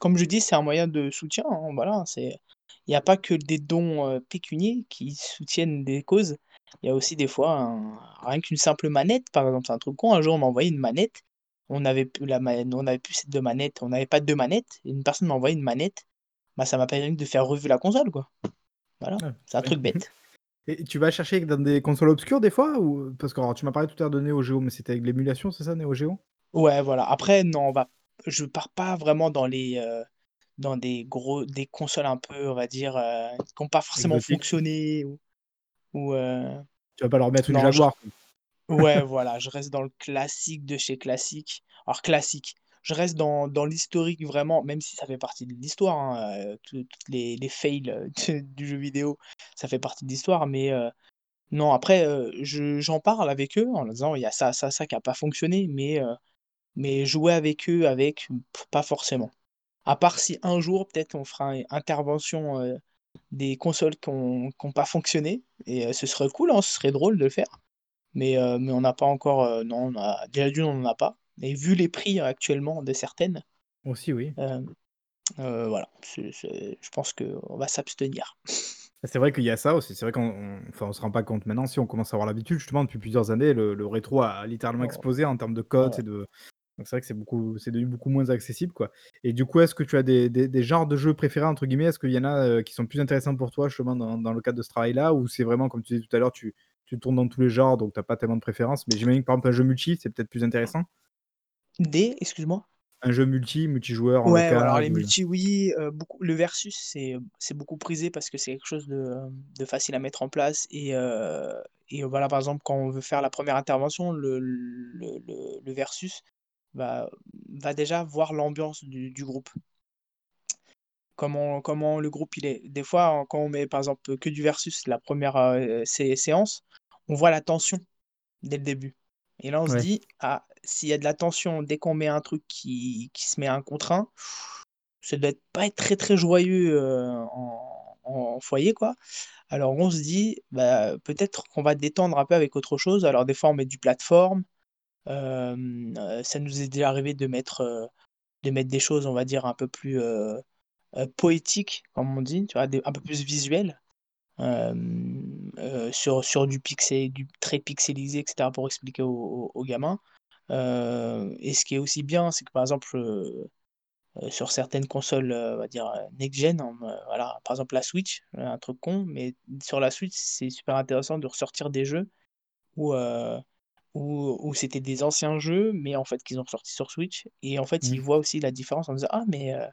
Speaker 2: comme je dis, c'est un moyen de soutien, hein, voilà, c'est il y a pas que des dons, heu, pécuniaires qui soutiennent des causes. Il y a aussi des fois un rien qu'une simple manette, par exemple, c'est un truc con, un jour on m'a envoyé une manette, on avait plus la ma on avait plus ces 2 manettes, on n'avait pas 2 manettes et une personne m'a envoyé une manette, bah, ça m'a permis de faire revue la console, quoi. Voilà,
Speaker 1: Ouais,
Speaker 2: c'est un truc bête.
Speaker 1: Et tu vas chercher dans des consoles obscures des fois ou parce que alors tu m'as parlé tout à l'heure de Neo Geo, mais c'était avec l'émulation, c'est ça, Neo Geo?
Speaker 2: Ouais, voilà, après non, on va je pars pas vraiment dans les, heu, dans des gros des consoles un peu, on va dire, heu, qui ont pas forcément fonctionné ou ou, heu,
Speaker 1: Tu vas pas leur mettre une
Speaker 2: je
Speaker 1: Jaguar,
Speaker 2: ouais, voilà, je reste dans le classique de chez classique. Alors classique, je reste dans dans l'historique vraiment, même si ça fait partie de l'histoire, hein, tout toutes les les fails, de du jeu vidéo, ça fait partie de l'histoire, mais, non après, je j'en parle avec eux en leur disant: «Il y a ça, ça, ça qui a pas fonctionné», mais, mais jouer avec eux avec, pas forcément. À part si un jour peut-être on fera une intervention, des consoles qui ont qui ont pas fonctionné et heu, ce serait cool, hein, ce serait drôle de le faire. Mais heu, mais on n'a pas encore, heu, non, on a déjà d'une, on en a pas et vu les prix euh, actuellement de certaines,
Speaker 1: Aussi, oui.
Speaker 2: voilà, je pense qu'on va s'abstenir.
Speaker 1: C'est vrai qu'il y a ça aussi. C'est vrai qu'on on enfin, on se rend pas compte maintenant, si on commence à avoir l'habitude, justement, depuis plusieurs années, le le rétro a littéralement
Speaker 2: Oh,
Speaker 1: explosé en termes de cotes
Speaker 2: ouais.
Speaker 1: et de donc c'est vrai que c'est beaucoup c'est devenu beaucoup moins accessible, quoi et du coup, est-ce que tu as des des des genres de jeux «préférés» entre guillemets? Est-ce qu'il y en a, heu, qui sont plus intéressants pour toi, justement, dans dans le cadre de ce travail-là? Ou c'est vraiment comme tu disais tout à l'heure, tu tu tournes dans tous les genres, donc tu as pas tellement de préférence? Mais j'imagine que, par exemple, un jeu multi, c'est peut-être plus intéressant?
Speaker 2: Des excuse-moi?
Speaker 1: un jeu multi, multijoueur en
Speaker 2: Ouais,
Speaker 1: local,
Speaker 2: alors les multi, oui, heu, beaucoup le versus, c'est, c'est beaucoup prisé parce que c'est quelque chose de, de facile à mettre en place et heu et voilà, par exemple, quand on veut faire la première intervention, le le le le versus va va déjà voir l'ambiance du du groupe. Comment comment le groupe il est. Des fois, quand on met, par exemple, que du versus la première re sé séance, on voit la tension dès le début et là, on se dit: «Ah, s'il y a de la tension dès qu'on met un truc qui qui se met 1 contre 1, ça doit être pas être très, très joyeux, heu, en en foyer, quoi». Alors on se dit: «Bah, peut-être qu'on va détendre un peu avec autre chose». Alors des fois, on met du plateforme, ça nous est déjà arrivé de mettre, de mettre des choses, on va dire, un peu plus, poétiques, comme on dit, tu vois? Un peu plus visuel, hem, heu, sur sur du pixé du très pixelisé et cetera pour expliquer aux gamins, et ce qui est aussi bien, c'est que, par exemple, sur certaines consoles, on va dire, heu, next gen, hem, voilà, par exemple la Switch, un truc con, mais sur la Switch, c'est super intéressant de ressortir des jeux où, où où c'était des anciens jeux, mais en fait, qu'ils ont ressortis sur Switch et en fait, ils
Speaker 1: Mmh.
Speaker 2: voient aussi la différence en disant: «Ah mais, heu,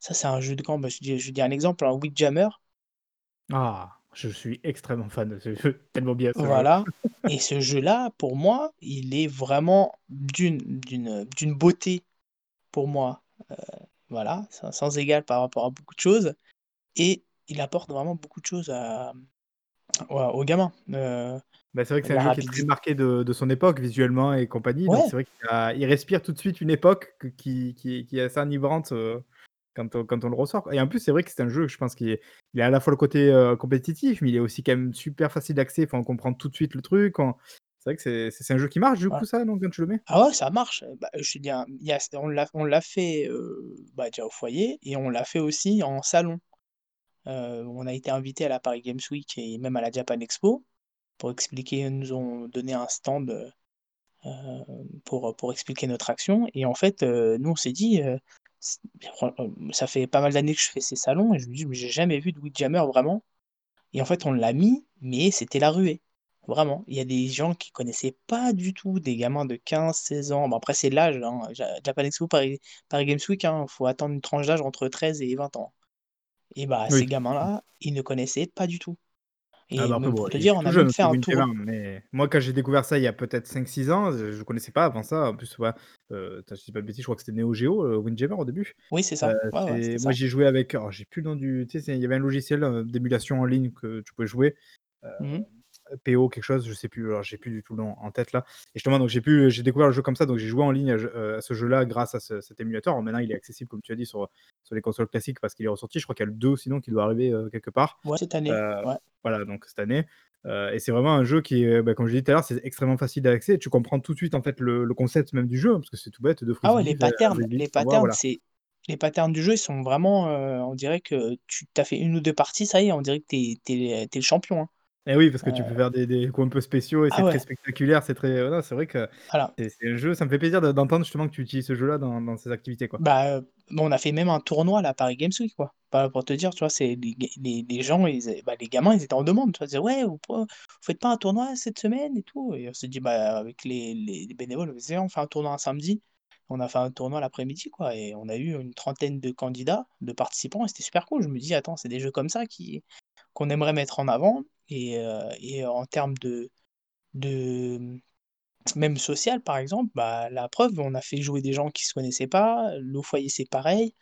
Speaker 2: ça c'est un jeu de quand?» bah, je dis je dis un exemple, un Windjammer
Speaker 1: Ah! Je suis extrêmement fan de ce jeu, tellement bien.
Speaker 2: Voilà et ce jeu-là, pour moi, il est vraiment d'une beauté pour moi, heu, voilà, sans égal par rapport à beaucoup de choses et il apporte vraiment beaucoup de choses à, aux gamins, heu,
Speaker 1: Bah, c'est vrai que c'est un jeu qui est très marqué de de son époque visuellement et compagnie, donc
Speaker 2: ouais!
Speaker 1: c'est vrai qu'il a il respire tout de suite une époque que qui qui est qui est assez enivrante, heu, quand on quand on le ressort et en plus, c'est vrai que c'est un jeu, je pense qu'il est il a à la fois le côté, heu, compétitif, mais il est aussi quand même super facile d'accès, enfin, on comprend tout de suite le truc, on c'est vrai que c'est c'est c'est un jeu qui marche du
Speaker 2: Ouais.
Speaker 1: coup ça, non, quand tu le mets?
Speaker 2: Ah ouais, ça marche, bah, je dis un il y a on l'a on l'a fait, heu, bah, déjà au foyer et on l'a fait aussi en salon. On a été invités à la Paris Games Week et même à la Japan Expo pour expliquer ils nous ont donné un stand, heu heu, pour, pour expliquer notre action et en fait, heu, nous on s'est dit, ça fait pas mal d'années que je fais ces salons et je me dis: «Mais j'ai jamais vu de Windjammer vraiment» et en fait, on l'a mis, mais c'était la ruée. Vraiment. Il y a des gens qui connaissaient pas du tout, des gamins de 15-16 ans. Bon après c'est l'âge, hein, Ja Japan Expo, Paris Paris Games Week, hein, faut attendre une tranche d'âge entre 13 et 20 ans et bah, ces
Speaker 1: Oui.
Speaker 2: Gamins-là, ils ne connaissaient pas du tout
Speaker 1: Ah
Speaker 2: et
Speaker 1: bah, après
Speaker 2: même
Speaker 1: bon,
Speaker 2: pour te
Speaker 1: il
Speaker 2: dire, on
Speaker 1: tout
Speaker 2: a même fait un tour
Speaker 1: mais moi quand j'ai découvert ça il y a peut-être 5-6 ans, je je connaissais pas avant ça. En plus, ouais, heu, attends, je dis pas de bêtises, je crois que c'était Neo Geo, heu, Windjammer au début.
Speaker 2: Oui, c'est ça. Ouais, ouais,
Speaker 1: c'est
Speaker 2: c'était
Speaker 1: moi
Speaker 2: ça.
Speaker 1: j'y jouais avec alors j'ai plus le nom du tu sais, c'est il y avait un logiciel, heu, d'émulation en ligne que tu pouvais jouer, heu,
Speaker 2: Mmh mh.
Speaker 1: PO quelque chose, je sais plus, alors j'ai plus du tout le nom en tête là et justement donc j'ai pu j'ai découvert le jeu comme ça, donc j'ai joué en ligne à à ce jeu-là grâce à ce cet émulateur. Maintenant il est accessible comme tu as dit sur, sur les consoles classiques parce qu'il est ressorti. Je crois qu'il y a le 2 sinon qui doit arriver, heu, quelque part.
Speaker 2: Ouais, cette année, ouais.
Speaker 1: voilà donc cette année, et c'est vraiment un jeu qui est, bah, comme je l'ai dit tout à l'heure, c'est extrêmement facile d'accès. Tu comprends tout de suite en fait le le concept même du jeu, hein, parce que c'est tout bête, 2
Speaker 2: Ah ouais, les patterns les patterns,
Speaker 1: voilà.
Speaker 2: c'est les patterns du jeu, ils sont vraiment, on dirait que tu tu as fait 1 ou 2 parties, ça y est, on dirait que tu es es le champion, hein.
Speaker 1: Et oui, parce que tu peux faire des des coups un peu spéciaux et
Speaker 2: Ah
Speaker 1: c'est très
Speaker 2: ouais.
Speaker 1: spectaculaire, c'est très voilà, c'est vrai que
Speaker 2: Voilà.
Speaker 1: c'est c'est un jeu ça me fait plaisir de d'entendre justement que tu utilises ce jeu-là dans dans ces activités, quoi.
Speaker 2: Bah, heu, on a fait même un tournoi à la Paris Games Week, quoi. Bah, pour te dire, tu vois, c'est les ga les les gens, ils bah, les gamins, ils étaient en demande, tu vois? Ils disaient: «Ouais, vous po vous faites pas un tournoi cette semaine et tout?» et on s'est dit: «Bah, avec les les les bénévoles, on fait un tournoi un samedi». On a fait un tournoi l'après-midi, quoi et on a eu une trentaine de candidats, de participants et c'était super cool. Je me dis: «Attends, c'est des jeux comme ça qui qu'on aimerait mettre en avant» et heu et en termes de de, même social, par exemple, bah, la preuve, on a fait jouer des gens qui se connaissaient pas, le foyer, c'est pareil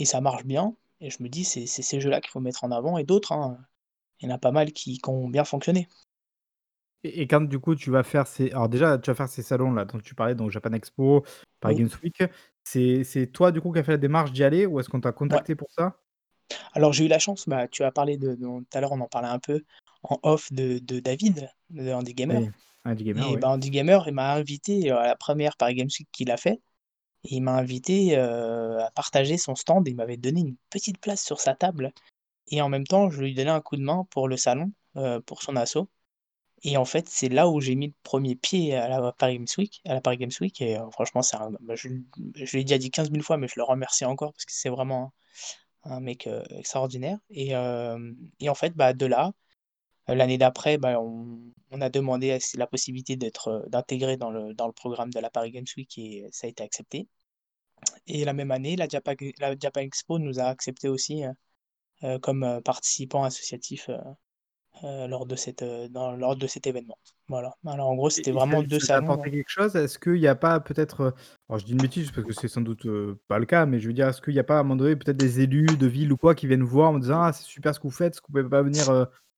Speaker 2: et ça marche bien et je me dis: «C'est ces jeux-là qu'il faut mettre en avant» et d'autres, hein, il y en a pas mal qui qui ont bien fonctionné.
Speaker 1: Et et quand du coup tu vas faire ces alors déjà tu vas faire ces salons-là dont tu parlais donc Japan Expo, Paris
Speaker 2: Oui.
Speaker 1: Games Week, c'est toi du coup qui as fait la démarche d'y aller ou est-ce qu'on t'a
Speaker 2: Ouais.
Speaker 1: contacté pour ça?
Speaker 2: Alors j'ai eu la chance, bah, tu as parlé de de tout à l'heure, on en parlait un peu en off de de David, de Handy
Speaker 1: Oui,
Speaker 2: Gamer
Speaker 1: Handy Gamer,
Speaker 2: et
Speaker 1: oui.
Speaker 2: bah, Gamer, il m'a invité, heu, à la 1re Paris Games Week qu'il a fait. Et il m'a invité, heu, à partager son stand. Et il m'avait donné une petite place sur sa table. Et en même temps, je lui donnais un coup de main pour le salon, heu, pour son asso. Et en fait, c'est là où j'ai mis le 1er pied à la Paris Games Week à la Paris Games Week. Et franchement, c'est un bah, je l je lui ai déjà dit 15 000 fois, mais je le remercie encore parce que c'est vraiment un mec, heu, extraordinaire. Et et en fait, bah, de là, l'année d'après, bah, on on a demandé la possibilité d'être, heu, d'intégrer dans le dans le programme de la Paris Games Week et ça a été accepté et la même année, la Japan la Japan Expo nous a acceptés aussi, heu, comme, participants associatifs, lors de cette, dans lors de cet événement. Voilà. Alors en gros, c'était vraiment 2
Speaker 1: ça t'a
Speaker 2: salons,
Speaker 1: apporté
Speaker 2: hein.
Speaker 1: quelque chose? Est-ce qu'il y a pas peut-être, alors je dis une bêtise parce que c'est sans doute, pas le cas, mais je veux dire, est-ce qu'il y a pas à un moment donné peut-être des élus de ville ou quoi qui viennent vous voir en disant: «Ah c'est super ce que vous faites, est-ce que vous pouvez pas venir,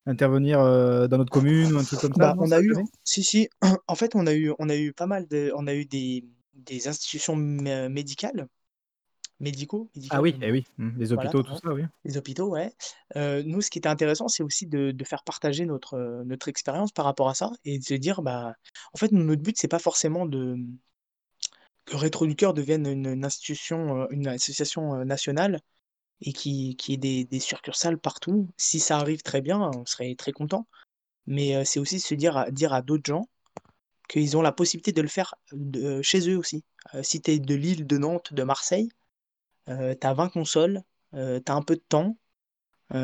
Speaker 1: intervenir, heu, dans notre commune?» ou un truc comme ça,
Speaker 2: Bah, on a eu si, si, en fait, on a eu on a eu pas mal de on a eu des des institutions mé médicales, médicaux
Speaker 1: Ah
Speaker 2: médicales,
Speaker 1: oui, eh oui, mmh, les
Speaker 2: voilà,
Speaker 1: hôpitaux, tout ça, oui.
Speaker 2: les hôpitaux, ouais. Heu, nous, ce qui était intéressant, c'est aussi de de faire partager notre, notre expérience par rapport à ça et de se dire, bah, en fait, notre but, c'est pas forcément de, que Restos du Cœur devienne une une institution, heu, une association, nationale et qui qui ait des succursales partout. Si ça arrive, très bien, on serait très contents, mais heu, c'est aussi se dire à dire à d'autres gens qu'ils ont la possibilité de le faire de chez eux aussi. Heu, si tu es de Lille, de Nantes, de Marseille, heu, tu as 20 consoles, heu, tu as un peu de temps, tu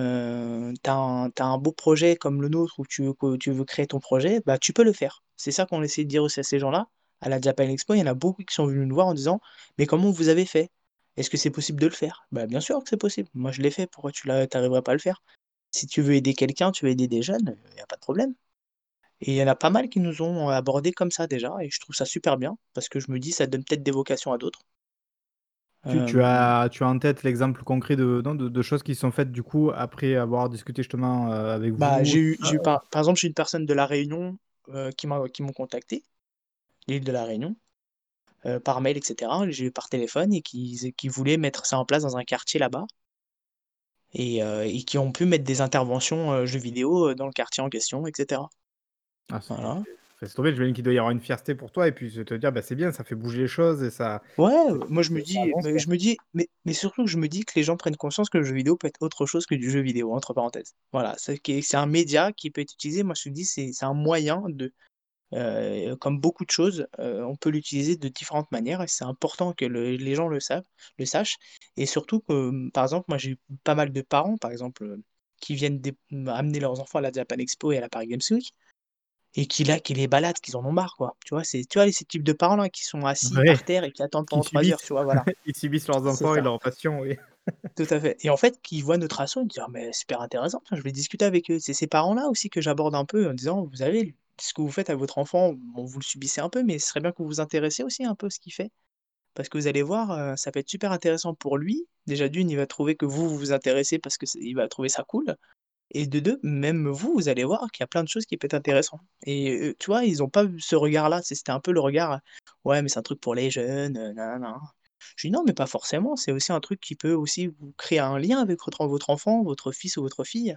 Speaker 2: as un beau projet comme le nôtre où tu tu veux créer ton projet, bah, tu peux le faire. C'est ça qu'on essaie de dire aussi à ces gens-là. À la Japan Expo, il y en a beaucoup qui sont venus nous voir en disant: «Mais comment vous avez fait? Est-ce que c'est possible de le faire?» bah, bien sûr que c'est possible. Moi, je l'ai fait, pourquoi tu l'a tu arriverais pas à le faire? Si tu veux aider quelqu'un, tu veux aider des jeunes, il y a pas de problème. Et il y en a pas mal qui nous ont abordés comme ça déjà et je trouve ça super bien parce que je me dis ça donne peut-être des vocations à d'autres.
Speaker 1: Tu tu
Speaker 2: Hem,
Speaker 1: as tu as en tête l'exemple concret de non, de de choses qui sont faites du coup après avoir discuté justement, heu, avec
Speaker 2: bah,
Speaker 1: vous,
Speaker 2: j'ai
Speaker 1: tout
Speaker 2: eu
Speaker 1: ça?
Speaker 2: j'ai eu par par exemple, j'ai une personne de La Réunion, heu, qui m'a qui m'ont contacté, l'île de La Réunion, heu, par mail et cetera. J'ai eu par téléphone et qui qui voulaient mettre ça en place dans un quartier là-bas et et qui ont pu mettre des interventions, heu, jeux vidéo, dans le quartier en question et cetera.
Speaker 1: Ah c'est
Speaker 2: Voilà.
Speaker 1: laisse tomber, j'imagine qu'il doit y avoir une fierté pour toi et puis te dire: «Bah, c'est bien, ça fait bouger les choses et ça
Speaker 2: Ouais, moi je me dis mais
Speaker 1: quoi».
Speaker 2: je me dis mais mais surtout je me dis que les gens prennent conscience que le jeu vidéo peut être autre chose que du jeu vidéo, entre parenthèses. Voilà, c'est un média qui peut être utilisé, moi je me dis c'est un moyen de, heu, comme beaucoup de choses, heu, on peut l'utiliser de différentes manières et c'est important que le les gens le savent le sachent et surtout que, par exemple, moi j'ai eu pas mal de parents, par exemple, qui viennent amener leurs enfants à la Japan Expo et à la Paris Games Week et qui là, qui les baladent, qu'ils en ont marre, quoi. Tu vois? C'est tu vois, ces types de parents-là qui sont assis
Speaker 1: Ouais,
Speaker 2: par terre et qui attendent pendant 3 heures, tu vois? Voilà,
Speaker 1: ils subissent leurs enfants et passions, oui.
Speaker 2: tout à fait et en fait, qui voient notre asso, ils disent: «Ah mais super intéressant, je vais discuter avec eux». C'est ces parents-là aussi que j'aborde un peu en disant: «Vous savez, ce que vous faites à votre enfant, vous le subissez un peu, mais ce serait bien que vous vous intéressiez aussi un peu à ce qu'il fait. Parce que vous allez voir, ça peut être super intéressant pour lui. Déjà d'une, il va trouver que vous, vous vous intéressez parce que c'est il va trouver ça cool. Et de 2, même vous, vous allez voir qu'il y a plein de choses qui peuvent être intéressantes. Et tu vois, ils ont pas ce regard-là, c'était un peu le regard, «Ouais, mais c'est un truc pour les jeunes, heu, nin Je dis: «Non, mais pas forcément, c'est aussi un truc qui peut aussi vous créer un lien avec votre enfant, votre fils ou votre fille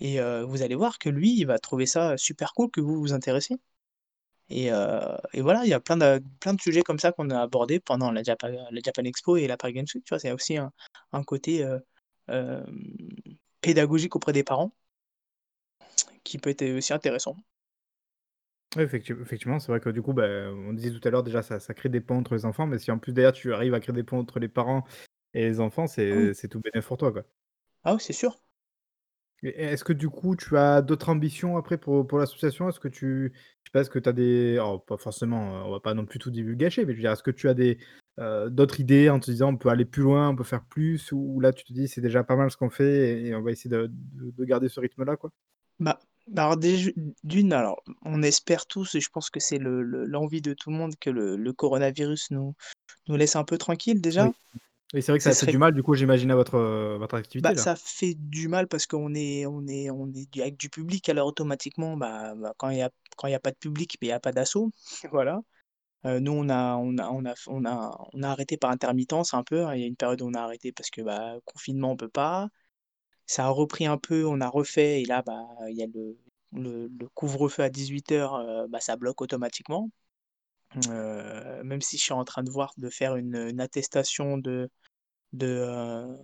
Speaker 2: et heu, vous allez voir que lui, il va trouver ça super cool que vous vous intéressiez» et heu et voilà, il y a plein de plein de sujets comme ça qu'on a abordés pendant la Japa la Japan Expo et la Paris Games Week, tu vois? C'est aussi un un côté, heu, hem, pédagogique auprès des parents qui peut être aussi intéressant.
Speaker 1: Effectiv effectivement, c'est vrai que du coup, bah, on disait tout à l'heure déjà ça ça crée des ponts entre les enfants, mais si en plus derrière tu arrives à créer des ponts entre les parents et les enfants,
Speaker 2: Ah oui,
Speaker 1: c'est c'est tout bénef pour toi, quoi.
Speaker 2: ah oui, c'est sûr.
Speaker 1: Et est-ce que du coup, tu as d'autres ambitions après pour pour l'association? Est-ce que tu je sais pas, est-ce que tu as des alors pas forcément, heu, on va pas non plus tout divulgâcher, mais je veux dire, est-ce que tu as des, heu, d'autres idées en te disant: «On peut aller plus loin, on peut faire plus» ou là tu te dis: «C'est déjà pas mal ce qu'on fait et et on va essayer de de de garder ce rythme-là», quoi?
Speaker 2: Bah bah, alors déj d'une, alors, on espère tous et je pense que c'est le le l'envie de tout le monde que le le coronavirus nous nous laisse un peu tranquilles
Speaker 1: Oui.
Speaker 2: déjà.
Speaker 1: Oui, c'est vrai que ça fait du mal du coup, j'imagine à votre, heu, votre
Speaker 2: bah,
Speaker 1: activité là?
Speaker 2: ça fait du mal parce qu'on est on est on est du avec du public alors automatiquement, bah bah, quand il y a quand il y a pas de public, beh, il y a pas d'assaut, voilà. Heu, nous on a on a on a on a on a arrêté par intermittence un peu, hein. Il y a une période où on a arrêté parce que, bah, confinement on peut pas. Ça a repris un peu, on a refait et là, bah, il y a le le le couvre-feu à 18:00, heu, bah, ça bloque automatiquement. Heu, même si je suis en train de voir de faire une, une attestation de de, heu,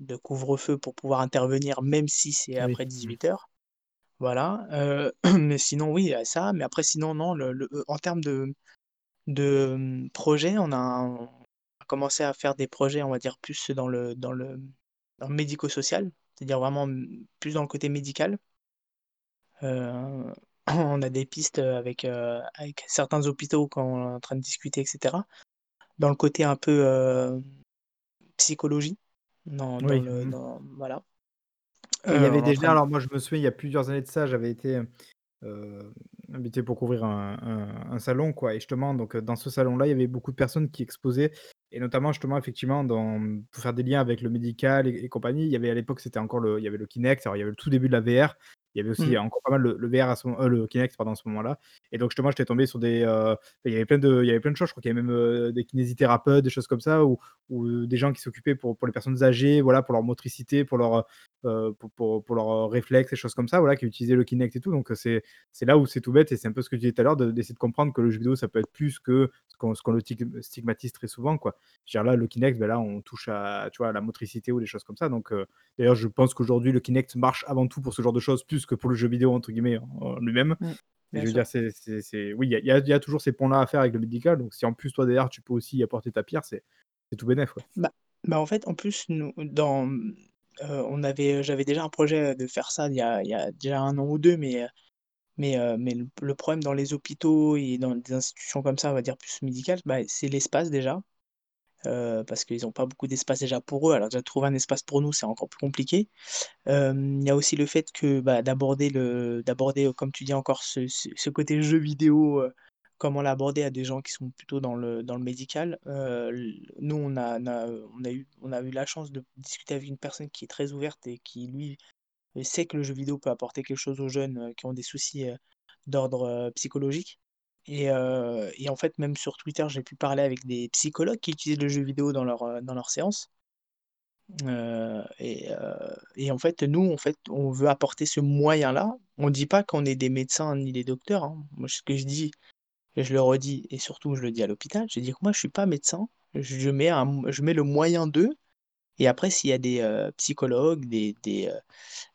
Speaker 2: de couvre-feu pour pouvoir intervenir même si c'est
Speaker 1: Oui.
Speaker 2: après
Speaker 1: Mmh.
Speaker 2: 18:00. Voilà, heu, mais sinon oui, il y a ça, mais après sinon non, le le, heu, en termes de de, mmh, projets, on a un on a commencé à faire des projets, on va dire plus dans le dans le dans le médico-social, c'est-à-dire vraiment, mmh, plus dans le côté médical. on a des pistes, avec, heu, avec certains hôpitaux quand on est en train de discuter et cetera. dans le côté un peu, heu, psychologie, dans dans
Speaker 1: Oui,
Speaker 2: le
Speaker 1: mmh.
Speaker 2: dans voilà.
Speaker 1: Et il y avait déjà
Speaker 2: train
Speaker 1: alors moi je me souviens il y a plusieurs années de ça, j'avais été, invité pour couvrir un un un salon quoi et justement donc, dans ce salon-là, il y avait beaucoup de personnes qui exposaient et notamment justement effectivement dans pour faire des liens avec le médical et et compagnie. Il y avait à l'époque, c'était encore le il y avait le Kinect, alors il y avait le tout début de la VR. Il y avait aussi
Speaker 2: mmh.
Speaker 1: encore pas mal le le VR à ce moment heu, le Kinect pardon à ce moment-là et donc justement j'étais tombé sur des, heu, il y avait plein de il y avait plein de choses. Je crois qu'il y avait même, heu, des kinésithérapeutes, des choses comme ça ou des gens qui s'occupaient pour pour les personnes âgées, voilà, pour leur motricité, pour leur, pour pour pour leurs, heu, réflexes, des choses comme ça, voilà, qui utilisaient le Kinect et tout. Donc, heu, c'est c'est là où c'est tout bête et c'est un peu ce que je disais tout à l'heure de d'essayer de comprendre que le jeu vidéo, ça peut être plus que ce qu'on le tig stigmatise très souvent, quoi. Je veux dire là, le Kinect, bah, là, on touche à, tu vois, à la motricité ou des choses comme ça. Donc, d'ailleurs, je pense qu'aujourd'hui, le Kinect marche avant tout pour ce genre de choses, plus que pour le jeu vidéo entre guillemets en lui-même. Et
Speaker 2: Bien
Speaker 1: je veux dire, c'est c'est oui, il y a y y toujours ces ponts-là à faire avec le médical. Donc si en plus, toi, derrière, tu peux aussi y apporter ta pierre, c'est c'est tout bénef, quoi.
Speaker 2: Bah bah, en fait, en plus, nous dans, heu, on avait j'avais déjà un projet, de faire ça il y a déjà un an ou 2 mais, mais, mais le problème dans les hôpitaux et dans des institutions comme ça, on va dire plus médicales, bah, c'est l'espace déjà. Parce qu'ils ont pas beaucoup d'espace déjà pour eux, alors déjà trouver un espace pour nous, c'est encore plus compliqué. Il y a aussi le fait que, bah, d'aborder le d'aborder, comme tu dis encore ce côté jeu vidéo, comment l'aborder à des gens qui sont plutôt dans le médical. Nous on a eu la chance de discuter avec une personne qui est très ouverte et qui lui, heu, sait que le jeu vidéo peut apporter quelque chose aux jeunes, heu, qui ont des soucis, heu, d'ordre, psychologique et en fait même sur Twitter, j'ai pu parler avec des psychologues qui utilisent le jeu vidéo dans leurs, heu, dans. Heu et en fait, nous, on veut apporter ce moyen-là. On dit pas qu'on est des médecins ni des docteurs, hein. Moi, ce que je dis et je le redis et surtout je le dis à l'hôpital, je dis que moi je suis pas médecin, je mets un m je mets le moyen d'eux et après s'il y a des, heu, psychologues, des des, heu,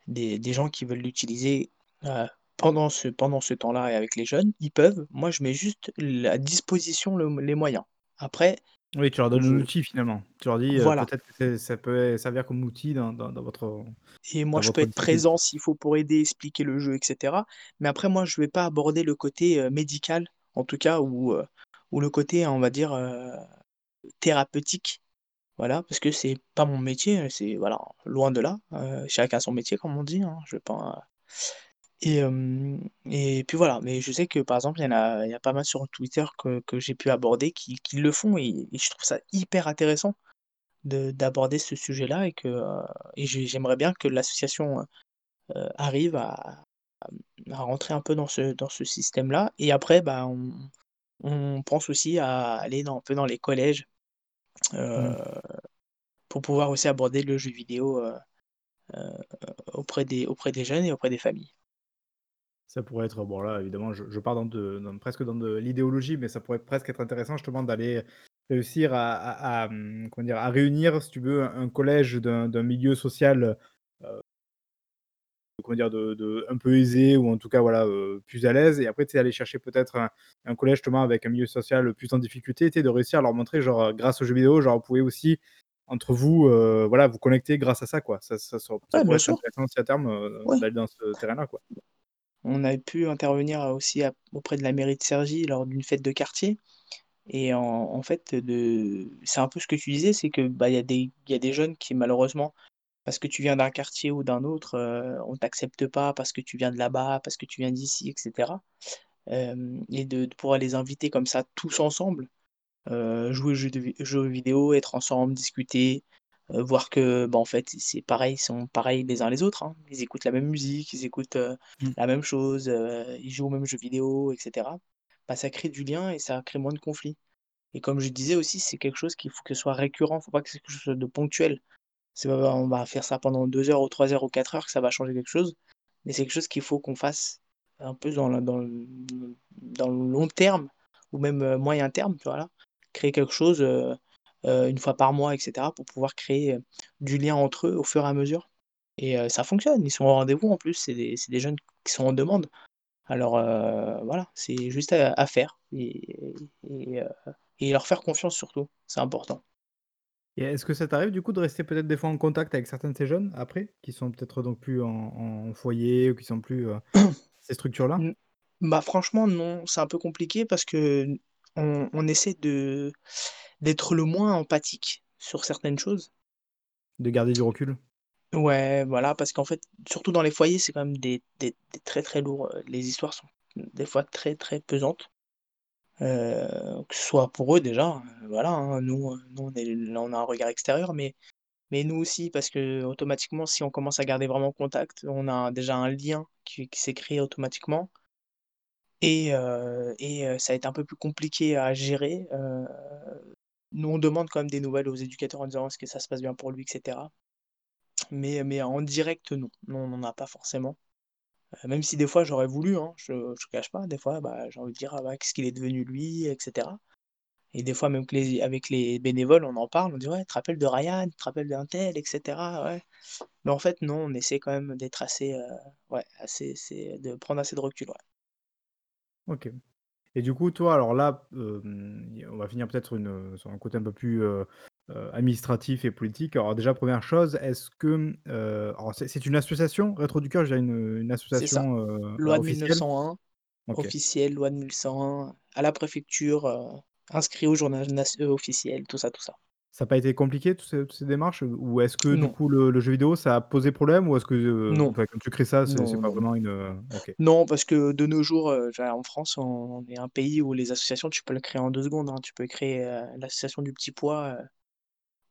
Speaker 2: des des gens qui veulent l'utiliser, heu, pendant ce pendant ce temps-là et avec les jeunes, ils peuvent. Moi, je mets juste à disposition le les moyens. Après,
Speaker 1: Oui, tu leur donnes un
Speaker 2: je
Speaker 1: outil finalement. Tu leur dis,
Speaker 2: voilà.
Speaker 1: peut-être que ça peut servir comme outil dans dans dans votre
Speaker 2: Et moi,
Speaker 1: dans
Speaker 2: je peux être présent s'il faut pour aider, expliquer le jeu et cetera. Mais après moi, je vais pas aborder le côté, médical, en tout cas ou, heu, ou le côté, on va dire, heu, thérapeutique. Voilà, parce que c'est pas mon métier, c'est voilà, loin de là, heu, chacun son métier comme on dit, hein, je pas et hem et puis voilà, mais je sais que par exemple, il y en a y a pas mal sur Twitter que que j'ai pu aborder qui qui le font et je trouve ça hyper intéressant de d'aborder ce sujet-là et que, et j'ai j'aimerais bien que l'association, arrive à à rentrer un peu dans ce dans ce système-là et après, bah, on on pense aussi à aller dans un peu dans les collèges,
Speaker 1: Mmh.
Speaker 2: pour pouvoir aussi aborder le jeu vidéo, heu heu, auprès des auprès des jeunes et auprès des familles.
Speaker 1: Ça pourrait être bon là évidemment je je pars dans de dans presque dans de l'idéologie, mais ça pourrait presque être intéressant justement d'aller réussir à à à, mmh, comment dire? À réunir si tu veux un collège d'un milieu social, comment dire? De de un peu aisé ou en tout cas voilà, heu, plus à l'aise et après tu sais aller chercher peut-être un un collège justement avec un milieu social plus en difficulté, tu? De réussir à leur montrer genre, heu, grâce aux jeux vidéo, genre vous pouvez aussi entre vous, heu, voilà vous connecter grâce à ça quoi. Ça ça ça ça
Speaker 2: Ouais, bien
Speaker 1: pourrait être
Speaker 2: sûr,
Speaker 1: intéressant aussi à terme,
Speaker 2: ouais.
Speaker 1: d'aller dans ce terrain-là quoi.
Speaker 2: On a pu intervenir, aussi à auprès de la mairie de Cergy lors d'une fête de quartier et en en fait, de c'est un peu ce que tu disais, c'est que, bah, y a des il y a des jeunes qui malheureusement Parce que tu viens d'un quartier ou d'un autre, heu, on t'accepte pas parce que tu viens de là-bas, parce que tu viens d'ici et cetera. Hem et de de pouvoir les inviter comme ça tous ensemble, heu, jouer aux jeux de jeux vidéo, être ensemble, discuter, heu, voir que, bah, en fait, c'est pareil, ils sont pareils les uns les autres, hein. Ils écoutent la même musique, ils écoutent,
Speaker 1: Mmh.
Speaker 2: la même chose, ils jouent aux mêmes jeux vidéo et cetera. Bah, ça crée du lien et ça crée moins de conflits et comme je disais aussi, c'est quelque chose qu'il faut que ce soit récurrent, faut pas que c'est quelque chose de ponctuel. C'est pas on va faire ça pendant 2 heures ou 3 heures ou 4 heures que ça va changer quelque chose, mais c'est quelque chose qu'il faut qu'on fasse un peu dans le long terme ou même, heu, moyen terme. Créer quelque chose, heu heu, 1 fois par mois et cetera pour pouvoir créer, du lien entre eux au fur et à mesure et ça fonctionne. Ils sont au rendez-vous en plus, c'est des jeunes qui sont en demande. Alors, voilà, c'est juste à faire et et leur faire confiance surtout, c'est important.
Speaker 1: Et est-ce que ça t'arrive du coup de rester peut-être des fois en contact avec certains de ces jeunes après? Qui sont peut-être donc plus en en foyer ou qui sont plus, ces structures-là?
Speaker 2: Bah, franchement non, c'est un peu compliqué parce que on on essaie de d'être le moins empathique sur certaines choses.
Speaker 1: De garder du recul?
Speaker 2: Ouais, voilà, parce qu'en fait, surtout dans les foyers, c'est quand même des des des très, très lourds, les histoires sont des fois très, très pesantes. Heu, que ce soit pour eux déjà, heu, voilà, hein, nous, heu, nous on a un regard extérieur, mais nous aussi parce qu'automatiquement si on commence à garder vraiment contact, on a déjà un lien qui qui s'est créé automatiquement et heu et ça va être un peu plus compliqué à gérer, nous on demande quand même des nouvelles aux éducateurs en disant: «Est-ce que ça se passe bien pour lui?» et cetera. Mais mais en direct non, non, on n'en a pas forcément. Heu, même si des fois j'aurais voulu, hein, je je cache pas, des fois, bah, j'ai envie de dire: «Ah bah, qu'est-ce qu'il est devenu lui?» et cetera et des fois même avec les bénévoles, on en parle, on dit: «Ouais, tu te rappelles de Ryan? Tu te rappelles d'untel et cetera?» ouais. Mais en fait non, on essaie quand même d'être assez, heu, ouais, assez de prendre assez de recul, ouais.
Speaker 1: OK et du coup, toi, alors là, y on va finir peut-être sur un côté un peu plus, heu, administratif et politique. Alors déjà, première chose, est-ce que, alors c'est c'est une association? Restos du Cœur, je dirais une, une
Speaker 2: C'est ça.
Speaker 1: association, heu,
Speaker 2: Loi de
Speaker 1: officielle?
Speaker 2: 1901,
Speaker 1: OK.
Speaker 2: officielle, loi de 1101, à la préfecture, heu, inscrit au journal nas heu, officiel, tout ça, tout ça.
Speaker 1: Ça a pas été compliqué toutes ces toutes ces démarches? Ou est-ce que du
Speaker 2: Non,
Speaker 1: coup le le jeu vidéo ça a posé problème? Ou est-ce que,
Speaker 2: non,
Speaker 1: enfin quand tu crées ça, c'est c'est
Speaker 2: non,
Speaker 1: pas
Speaker 2: non, non.
Speaker 1: vraiment une, OK.
Speaker 2: Non, parce que de nos jours, en France, on est un pays où les associations, tu peux le créer en 2 secondes, hein. Tu peux créer, l'association du petit pois, heu,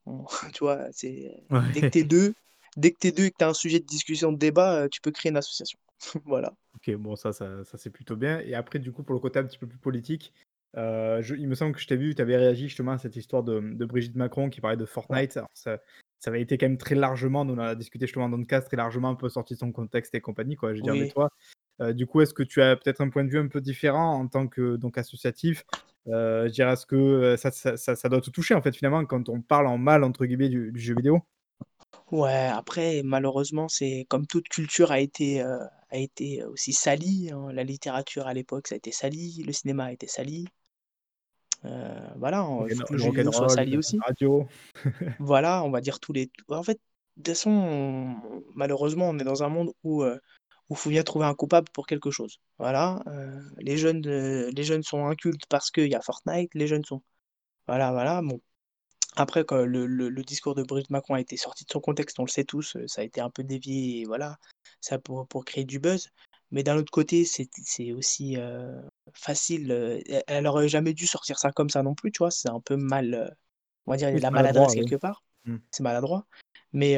Speaker 2: on tu vois? C'est dès que tu es
Speaker 1: Ouais.
Speaker 2: 2 dès que tu es 2 et que tu as un sujet de discussion, de débat, heu, tu peux créer une association. Voilà.
Speaker 1: OK, bon ça ça ça c'est plutôt bien et après du coup pour le côté un petit peu plus politique, heu, je il me semble que je t'ai vu, tu avais réagi justement à cette histoire de, mmh, de Brigitte Macron qui parlait de
Speaker 2: Ouais.
Speaker 1: Fortnite. Alors ça ça avait été quand même très largement, nous on en a discuté justement dans le cadre, très largement un peu sorti de son contexte et compagnie quoi. Je veux dire, mais
Speaker 2: Oui.
Speaker 1: toi, heu, du coup, est-ce que tu as peut-être un point de vue un peu différent en tant que donc associatif? Heu, je dirais, est-ce que, heu, ça ça ça ça doit te toucher en fait finalement quand on parle en mal entre guillemets du du jeu vidéo?
Speaker 2: Ouais, après malheureusement, c'est comme toute culture a été, heu, a été aussi salie, hein. La littérature à l'époque, ça a été sali, le cinéma a été sali. Voilà, il faut
Speaker 1: Rock'n
Speaker 2: que le jeu vidéo soit
Speaker 1: rock'n'roll,
Speaker 2: sali aussi.
Speaker 1: radio.
Speaker 2: Voilà, on va dire tous les en fait, de toute façon, on malheureusement, on est dans un monde où, où faut bien trouver un coupable pour quelque chose. Voilà, heu, les jeunes, heu, les jeunes sont incultes parce qu'il y a Fortnite, les jeunes sont voilà, voilà, bon. Après quand le le le discours de Brigitte Macron a été sorti de son contexte, on le sait tous, heu, ça a été un peu dévié et voilà, ça pour pour créer du buzz. Mais d'un autre côté, c'est aussi, facile, elle elle aurait jamais dû sortir ça comme ça non plus, tu vois? C'est un peu mal, on va dire, il y a de la maladresse
Speaker 1: oui.
Speaker 2: quelque part.
Speaker 1: Mmh.
Speaker 2: C'est maladroit. Mais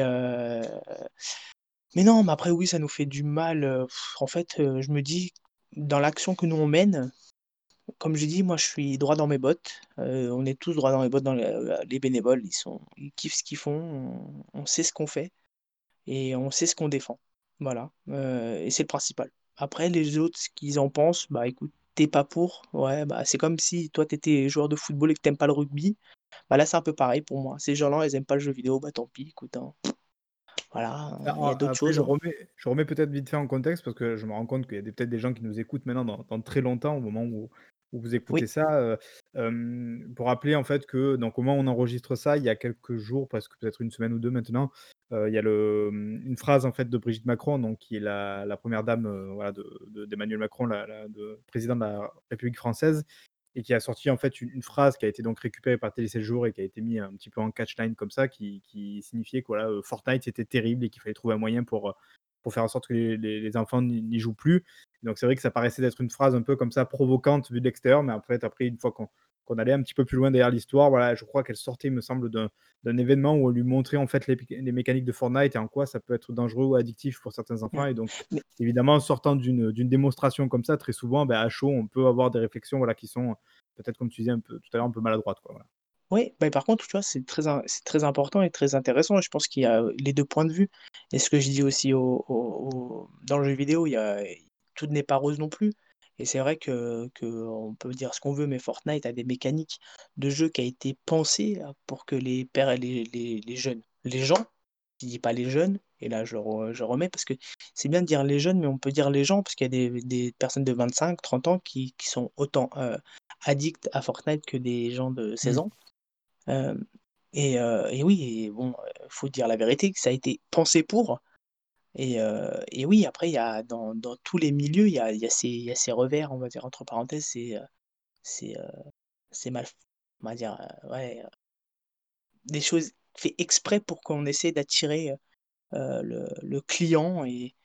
Speaker 2: mais non, mais après oui, ça nous fait du mal, heu, en fait, heu, je me dis, dans l'action que nous on mène, comme j'ai dit, moi je suis droit dans mes bottes, heu, on est tous droit dans les bottes dans le les bénévoles, ils sont ils kiffent ce qu'ils font, on sait ce qu'on fait et on sait ce qu'on défend. Voilà, et c'est le principal. Après les autres, ce qu'ils en pensent, bah écoute, tu es pas pour, ouais, bah, c'est comme si toi tu étais joueur de football et que tu aimes pas le rugby, bah là c'est un peu pareil pour moi. Ces gens-là, ils aiment pas le jeu vidéo, bah tant pis, écoute, hein. Voilà,
Speaker 1: Ah,
Speaker 2: il y a
Speaker 1: a
Speaker 2: d'autres
Speaker 1: après
Speaker 2: choses,
Speaker 1: je remets je remets peut-être vite fait en contexte parce que je me rends compte qu'il y a des peut-être des gens qui nous écoutent maintenant dans dans très longtemps au moment où où vous écoutez
Speaker 2: Oui,
Speaker 1: ça, heu, hem, pour rappeler en fait que donc au moment où on enregistre ça, il y a quelques jours, presque peut-être une semaine ou 2 maintenant, heu, il y a le, une phrase en fait de Brigitte Macron, donc qui est la la 1 dame, voilà de de d'Emmanuel Macron, la la de président de la République française et qui a sorti en fait une phrase qui a été donc récupérée par Télé 16 jours et qui a été mis un petit peu en catchline comme ça, qui qui signifiait que voilà, heu, Fortnite c'était terrible et qu'il fallait trouver un moyen pour, heu, pour faire en sorte que les enfants n'y jouent plus. Donc c'est vrai que ça paraissait d'être une phrase un peu comme ça provocante vue de l'extérieur, mais en fait après une fois qu'on qu'on allait un petit peu plus loin derrière l'histoire, voilà, je crois qu'elle sortait, il me semble, d'un événement où on lui montrait en fait les les mécaniques de Fortnite et en quoi ça peut être dangereux ou addictif pour certains enfants. Et donc évidemment, en sortant d'une démonstration comme ça, très souvent, bah, à chaud, on peut avoir des réflexions, voilà, qui sont peut-être comme tu disais un peu tout à l'heure, un peu maladroites, quoi, voilà.
Speaker 2: oui, bah, par contre, tu vois, c'est très important et très intéressant. Je pense qu'il y a, heu, les 2 points de vue. Et ce que je dis aussi au au au dans le jeu vidéo, il y a tout n'est pas rose non plus et c'est vrai que qu'on peut dire ce qu'on veut, mais Fortnite a des mécaniques de jeu qui a été pensé, heu, pour que les pères les les les jeunes, les gens, je dis pas les jeunes et là je re je remets parce que c'est bien de dire les jeunes, mais on peut dire les gens parce qu'il y a des des personnes de 25-30 ans qui qui sont autant, heu, addicts à Fortnite que des gens de 16
Speaker 1: Mmh.
Speaker 2: ans. Hem et heu et oui et bon, heu, faut dire la vérité que ça a été pensé pour et et oui, après il y a dans dans tous les milieux, il y a il y a ces il y a ces revers, on va dire entre parenthèses, c'est, c'est, mal on va dire, ouais, des choses fait exprès pour qu'on essaie d'attirer, le le client et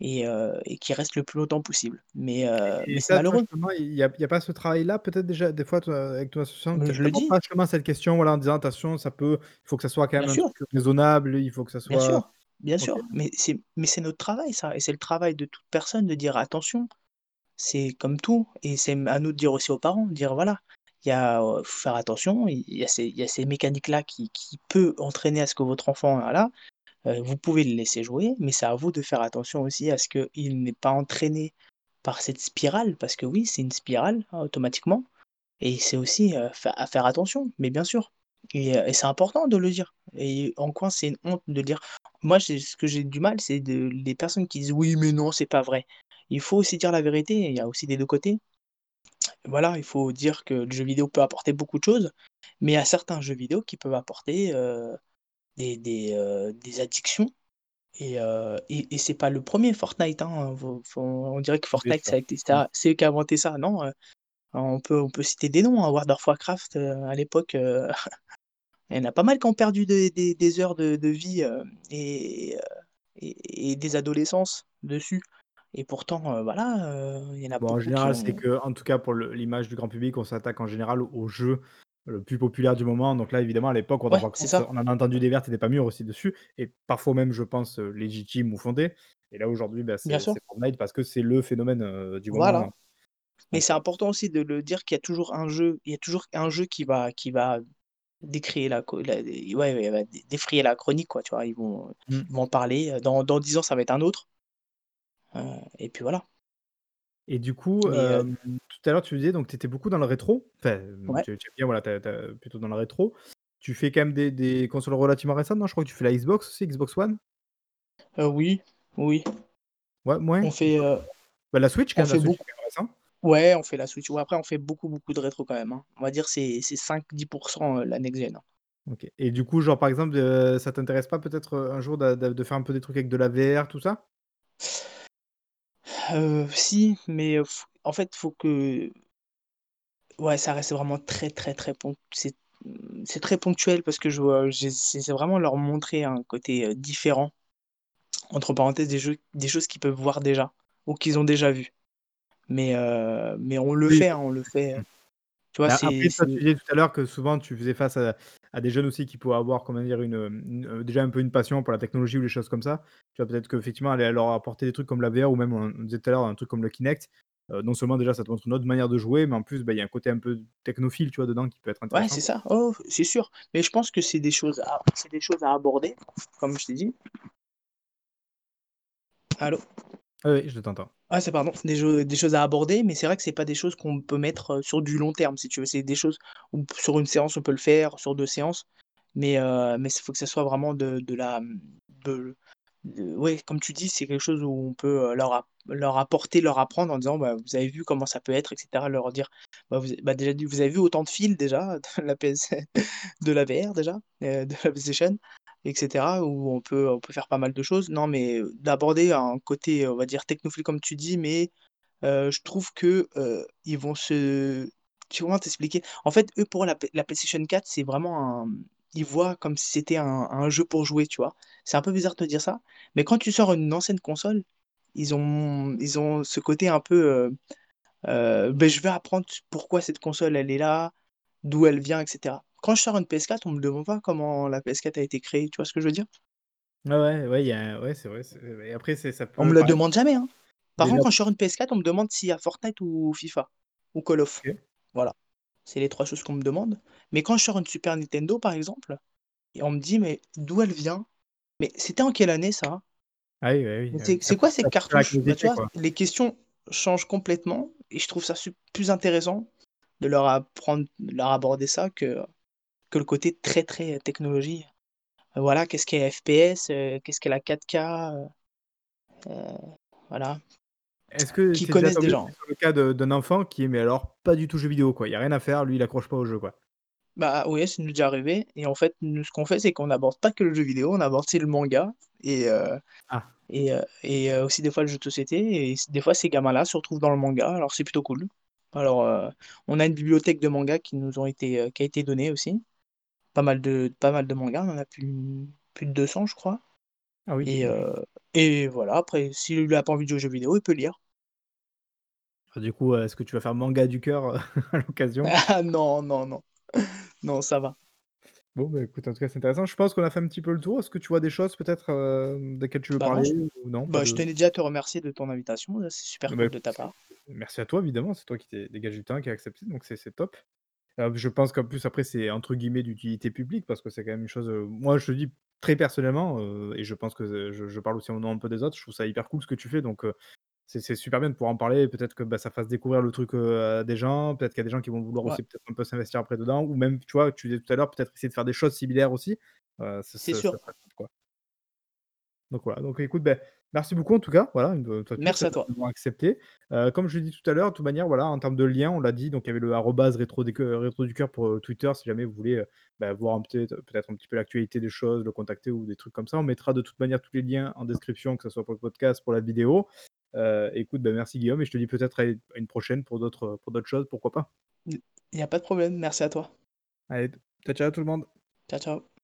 Speaker 2: et qu'il reste le plus longtemps possible. Mais
Speaker 1: Et
Speaker 2: mais c'est malheureux.
Speaker 1: il y a pas ce travail-là, peut-être déjà, des fois, toi, avec ton association, tu
Speaker 2: dis.
Speaker 1: pas justement cette question, voilà, en disant: «Attention, ça peut il faut que ça soit quand même un
Speaker 2: sûr.
Speaker 1: truc raisonnable, il faut que ça
Speaker 2: Bien
Speaker 1: soit»
Speaker 2: sûr, bien
Speaker 1: OK.
Speaker 2: sûr, mais c'est mais c'est notre travail ça et c'est le travail de toute personne de dire: «Attention», c'est comme tout et c'est m à nous de dire aussi aux parents, de dire: «Voilà, il y a, heu, faut faire attention, il y a ces il y a ces mécaniques-là qui qui peut entraîner à ce que votre enfant, voilà, heu, vous pouvez le laisser jouer, mais c'est à vous de faire attention aussi à ce qu'il n'est pas entraîné par cette spirale», parce que oui, c'est une spirale, hein, automatiquement et c'est aussi, heu, fai à faire attention, mais bien sûr et heu, et c'est important de le dire et en quoi c'est une honte de le dire? Moi, ce que j'ai du mal, c'est de les personnes qui disent: «Oui, mais non, c'est pas vrai». Il faut aussi dire la vérité il y a aussi des 2 côtés. Voilà, il faut dire que le jeu vidéo peut apporter beaucoup de choses, mais il y a certains jeux vidéo qui peuvent apporter, heu, des des, heu, des addictions et heu, et et c'est pas le 1er Fortnite, hein, faut faut on dirait que Fortnite c'est eux qui a inventé ça. Non, on peut on peut citer des noms, hein, World of Warcraft, à l'époque, il y en a pas mal qui ont perdu des des des heures de de vie, heu, et heu, et et des adolescences dessus. Et pourtant, heu, voilà, il y en a
Speaker 1: Bon, en général, c'est
Speaker 2: ont
Speaker 1: qu'en tout cas pour l'image du grand public, on s'attaque en général au jeu le plus populaire du moment. Donc là, évidemment, à l'époque,
Speaker 2: Ouais,
Speaker 1: on en a entendu des vertes et des pas mûres aussi dessus. Et parfois même, je pense, légitimes ou fondées. Et là, aujourd'hui, bah, c'est Fortnite parce que c'est le phénomène, du
Speaker 2: Voilà,
Speaker 1: moment,
Speaker 2: mais
Speaker 1: donc
Speaker 2: c'est important aussi de le dire qu'il y a toujours un jeu il y a toujours un jeu qui va qui va décrier la co la ouais, dé défrayer la chronique, quoi, tu vois? Ils vont
Speaker 1: Mmh.
Speaker 2: ils vont en parler, heu, dans dans 10 ans, ça va être un autre. Heu, et puis voilà.
Speaker 1: Et du coup,
Speaker 2: Mais
Speaker 1: hem, tout à l'heure, tu disais donc tu étais beaucoup dans le rétro, enfin,
Speaker 2: Ouais.
Speaker 1: tu bien, voilà, plutôt dans le rétro. Tu fais quand même des des consoles relativement récentes, non? Je crois que tu fais la Xbox aussi, Xbox One?
Speaker 2: Oui, oui.
Speaker 1: Ouais,
Speaker 2: On fait,
Speaker 1: Bah, la Switch, quand
Speaker 2: on
Speaker 1: même, la
Speaker 2: fait
Speaker 1: Switch, c'est
Speaker 2: beaucoup
Speaker 1: quand même récent.
Speaker 2: Ouais, on fait la Switch. Ouais, après, on fait beaucoup, beaucoup de rétro quand même, hein. On va dire c'est c'est 5-10 %, heu, la next gen, hein.
Speaker 1: OK et du coup, genre, par exemple, heu, ça t'intéresse pas peut-être, heu, un jour de faire un peu des trucs avec de la VR, tout ça?
Speaker 2: Si, mais f en fait, faut que ouais, ça reste vraiment très, très, très ponc c'est, c'est très ponctuel parce que je veux j'ai c'est c'est vraiment leur montrer un côté, différent, entre parenthèses, des jeux des choses qu'ils peuvent voir déjà ou qu'ils ont déjà vues. Mais heu, mais on le
Speaker 1: Oui,
Speaker 2: fait, hein, on le fait, heu, tu vois?
Speaker 1: Bah,
Speaker 2: C'est
Speaker 1: après, toi,
Speaker 2: c'est
Speaker 1: tu disais tout à l'heure que souvent tu faisais face à à des jeunes aussi qui pouvaient avoir, comment dire? Une, heu, déjà un peu une passion pour la technologie ou les choses comme ça. Tu vois, peut-être qu'effectivement, aller leur apporter des trucs comme la VR ou même on disait tout à l'heure, un truc comme le Kinect, heu, non seulement déjà ça te montre une autre manière de jouer, mais en plus, bah, il y a un côté un peu technophile, tu vois, dedans qui peut être
Speaker 2: Ouais,
Speaker 1: intéressant,
Speaker 2: c'est
Speaker 1: quoi.
Speaker 2: ça. Oh, c'est sûr, mais je pense que c'est des choses à c'est des choses à aborder, comme je t'ai dit. Allô?
Speaker 1: Oui, oui, je t'entends.
Speaker 2: Ah, c'est pardon, des choses à aborder, mais c'est vrai que c'est pas des choses qu'on peut mettre, sur du long terme, si tu veux. C'est des choses où sur une séance, on peut le faire, sur 2 séances, mais mais s faut que ça soit vraiment de la, mmh, de de ouais, comme tu dis, c'est quelque chose où on peut, leur leur apporter, leur apprendre en disant: «Bah, vous avez vu comment ça peut être?» et cetera. Leur dire: «Bah, vous bah, déjà, vous avez vu autant de fils déjà de la la VR déjà, de la PlayStation?» Et cetera. Où on peut on peut faire pas mal de choses. Non, mais d'aborder un côté, on va dire technophile comme tu dis, mais je trouve que, ils vont se tu comment t'expliquer? En fait, eux, pour la la PlayStation 4, c'est vraiment un, ils voient comme si c'était un jeu pour jouer, tu vois? C'est un peu bizarre de te dire ça, mais quand tu sors une ancienne console, ils ont ils ont ce côté un peu, beh, je vais apprendre pourquoi cette console, elle est là, d'où elle vient et cetera. Quand je sors une PS4, on me demande pas comment la PS4 a été créée, tu vois ce que je veux dire?
Speaker 1: Ouais, ouais, ouais, il y a ouais, c'est vrai, c'est et après c'est ça
Speaker 2: On me
Speaker 1: peut
Speaker 2: le
Speaker 1: paraître
Speaker 2: demande jamais, hein. Par contre,
Speaker 1: déjà
Speaker 2: quand je sors une PS4, on me demande s'il y a Fortnite ou FIFA ou Call of.
Speaker 1: OK.
Speaker 2: Voilà, c'est les 3 choses qu'on me demande, mais quand je sors une Super Nintendo, par exemple et on me dit: «Mais d'où elle vient? Mais c'était en quelle année ça?
Speaker 1: Ah oui, bah oui,
Speaker 2: Mais
Speaker 1: ah
Speaker 2: c'est
Speaker 1: oui, ça
Speaker 2: c'est quoi ces
Speaker 1: ça
Speaker 2: cartouches?» bah, tu
Speaker 1: curiosité,
Speaker 2: vois?
Speaker 1: quoi.
Speaker 2: Les questions changent complètement et je trouve ça sup plus intéressant de leur apprendre de leur aborder ça que que le côté très, très technologie. Voilà, qu'est-ce qu'est FPS? Heu, qu'est-ce qu'est la 4K? Heu heu, voilà.
Speaker 1: Est-ce que
Speaker 2: Qui connaissent déjà,
Speaker 1: le cas d'un enfant qui est mais alors pas du tout jeux vidéo, quoi? Il y a rien à faire, lui, il accroche pas aux jeux, quoi?
Speaker 2: Bah, ouais, ça nous est déjà arrivé et en fait, nous, ce qu'on fait, c'est qu'on aborde pas que le jeu vidéo, on aborde aussi le manga et
Speaker 1: Ah.
Speaker 2: et et aussi des fois le jeu de société et des fois ces gamins-là se retrouvent dans le manga, alors c'est plutôt cool. Alors, on a une bibliothèque de mangas qui nous ont été, qui a été donnée aussi. Pas mal de pas mal de mangas, on en a plus plus de 200 je crois
Speaker 1: Ah oui,
Speaker 2: et heu et voilà, après s'il a pas envie de jouer aux jeux vidéo, il peut lire.
Speaker 1: Ah du coup, heu, est-ce que tu vas faire manga du cœur, heu, à l'occasion?
Speaker 2: Ah non, non, non. Non, ça va.
Speaker 1: Bon, bah, écoute, en tout cas, c'est intéressant. Je pense qu'on a fait un petit peu le tour. Est-ce que tu vois des choses peut-être, desquelles tu veux
Speaker 2: Bah
Speaker 1: parler
Speaker 2: j
Speaker 1: ou non,
Speaker 2: bah, je
Speaker 1: de
Speaker 2: tenais déjà à te remercier de ton invitation, c'est super
Speaker 1: bah,
Speaker 2: cool de ta part.
Speaker 1: merci à toi évidemment, c'est toi qui t'es dégagé du temps, qui a accepté, donc c'est c'est top. Je pense qu'en plus après c'est entre guillemets «d'utilité publique» parce que c'est quand même une chose, moi je te dis très personnellement, et je pense que je je parle aussi au nom un peu des autres, je trouve ça hyper cool ce que tu fais donc c'est c'est super bien de pouvoir en parler et peut-être que, bah, ça fasse découvrir le truc, à des gens. Peut-être qu'il y a des gens qui vont vouloir
Speaker 2: Ouais.
Speaker 1: aussi peut-être un peu s'investir après dedans ou même, tu vois, tu disais tout à l'heure, peut-être essayer de faire des choses similaires aussi,
Speaker 2: C'est
Speaker 1: ce
Speaker 2: sûr.
Speaker 1: ça serait top, quoi. Donc voilà, donc écoute, beh, merci beaucoup en tout cas, voilà, une, de plus,
Speaker 2: Merci à toi.
Speaker 1: accepté. Heu, comme je l'ai dit tout à l'heure, de toute manière, voilà, en termes de lien, on l'a dit, donc il y avait le arrobase rétro des cœurs rétro du cœur pour, heu, Twitter si jamais vous voulez, bah, voir un peut-être peut-être un petit peu l'actualité des choses, le contacter ou des trucs comme ça. On mettra de toute manière tous les liens en description, que ce soit pour le podcast, pour la vidéo. Écoute, bah, merci Guillaume et je te dis peut-être à une prochaine pour d'autres, heu, pour d'autres choses, pourquoi pas.
Speaker 2: Il y a pas de problème, merci à toi.
Speaker 1: Allez, ciao, ciao tout le monde.
Speaker 2: Ciao, ciao.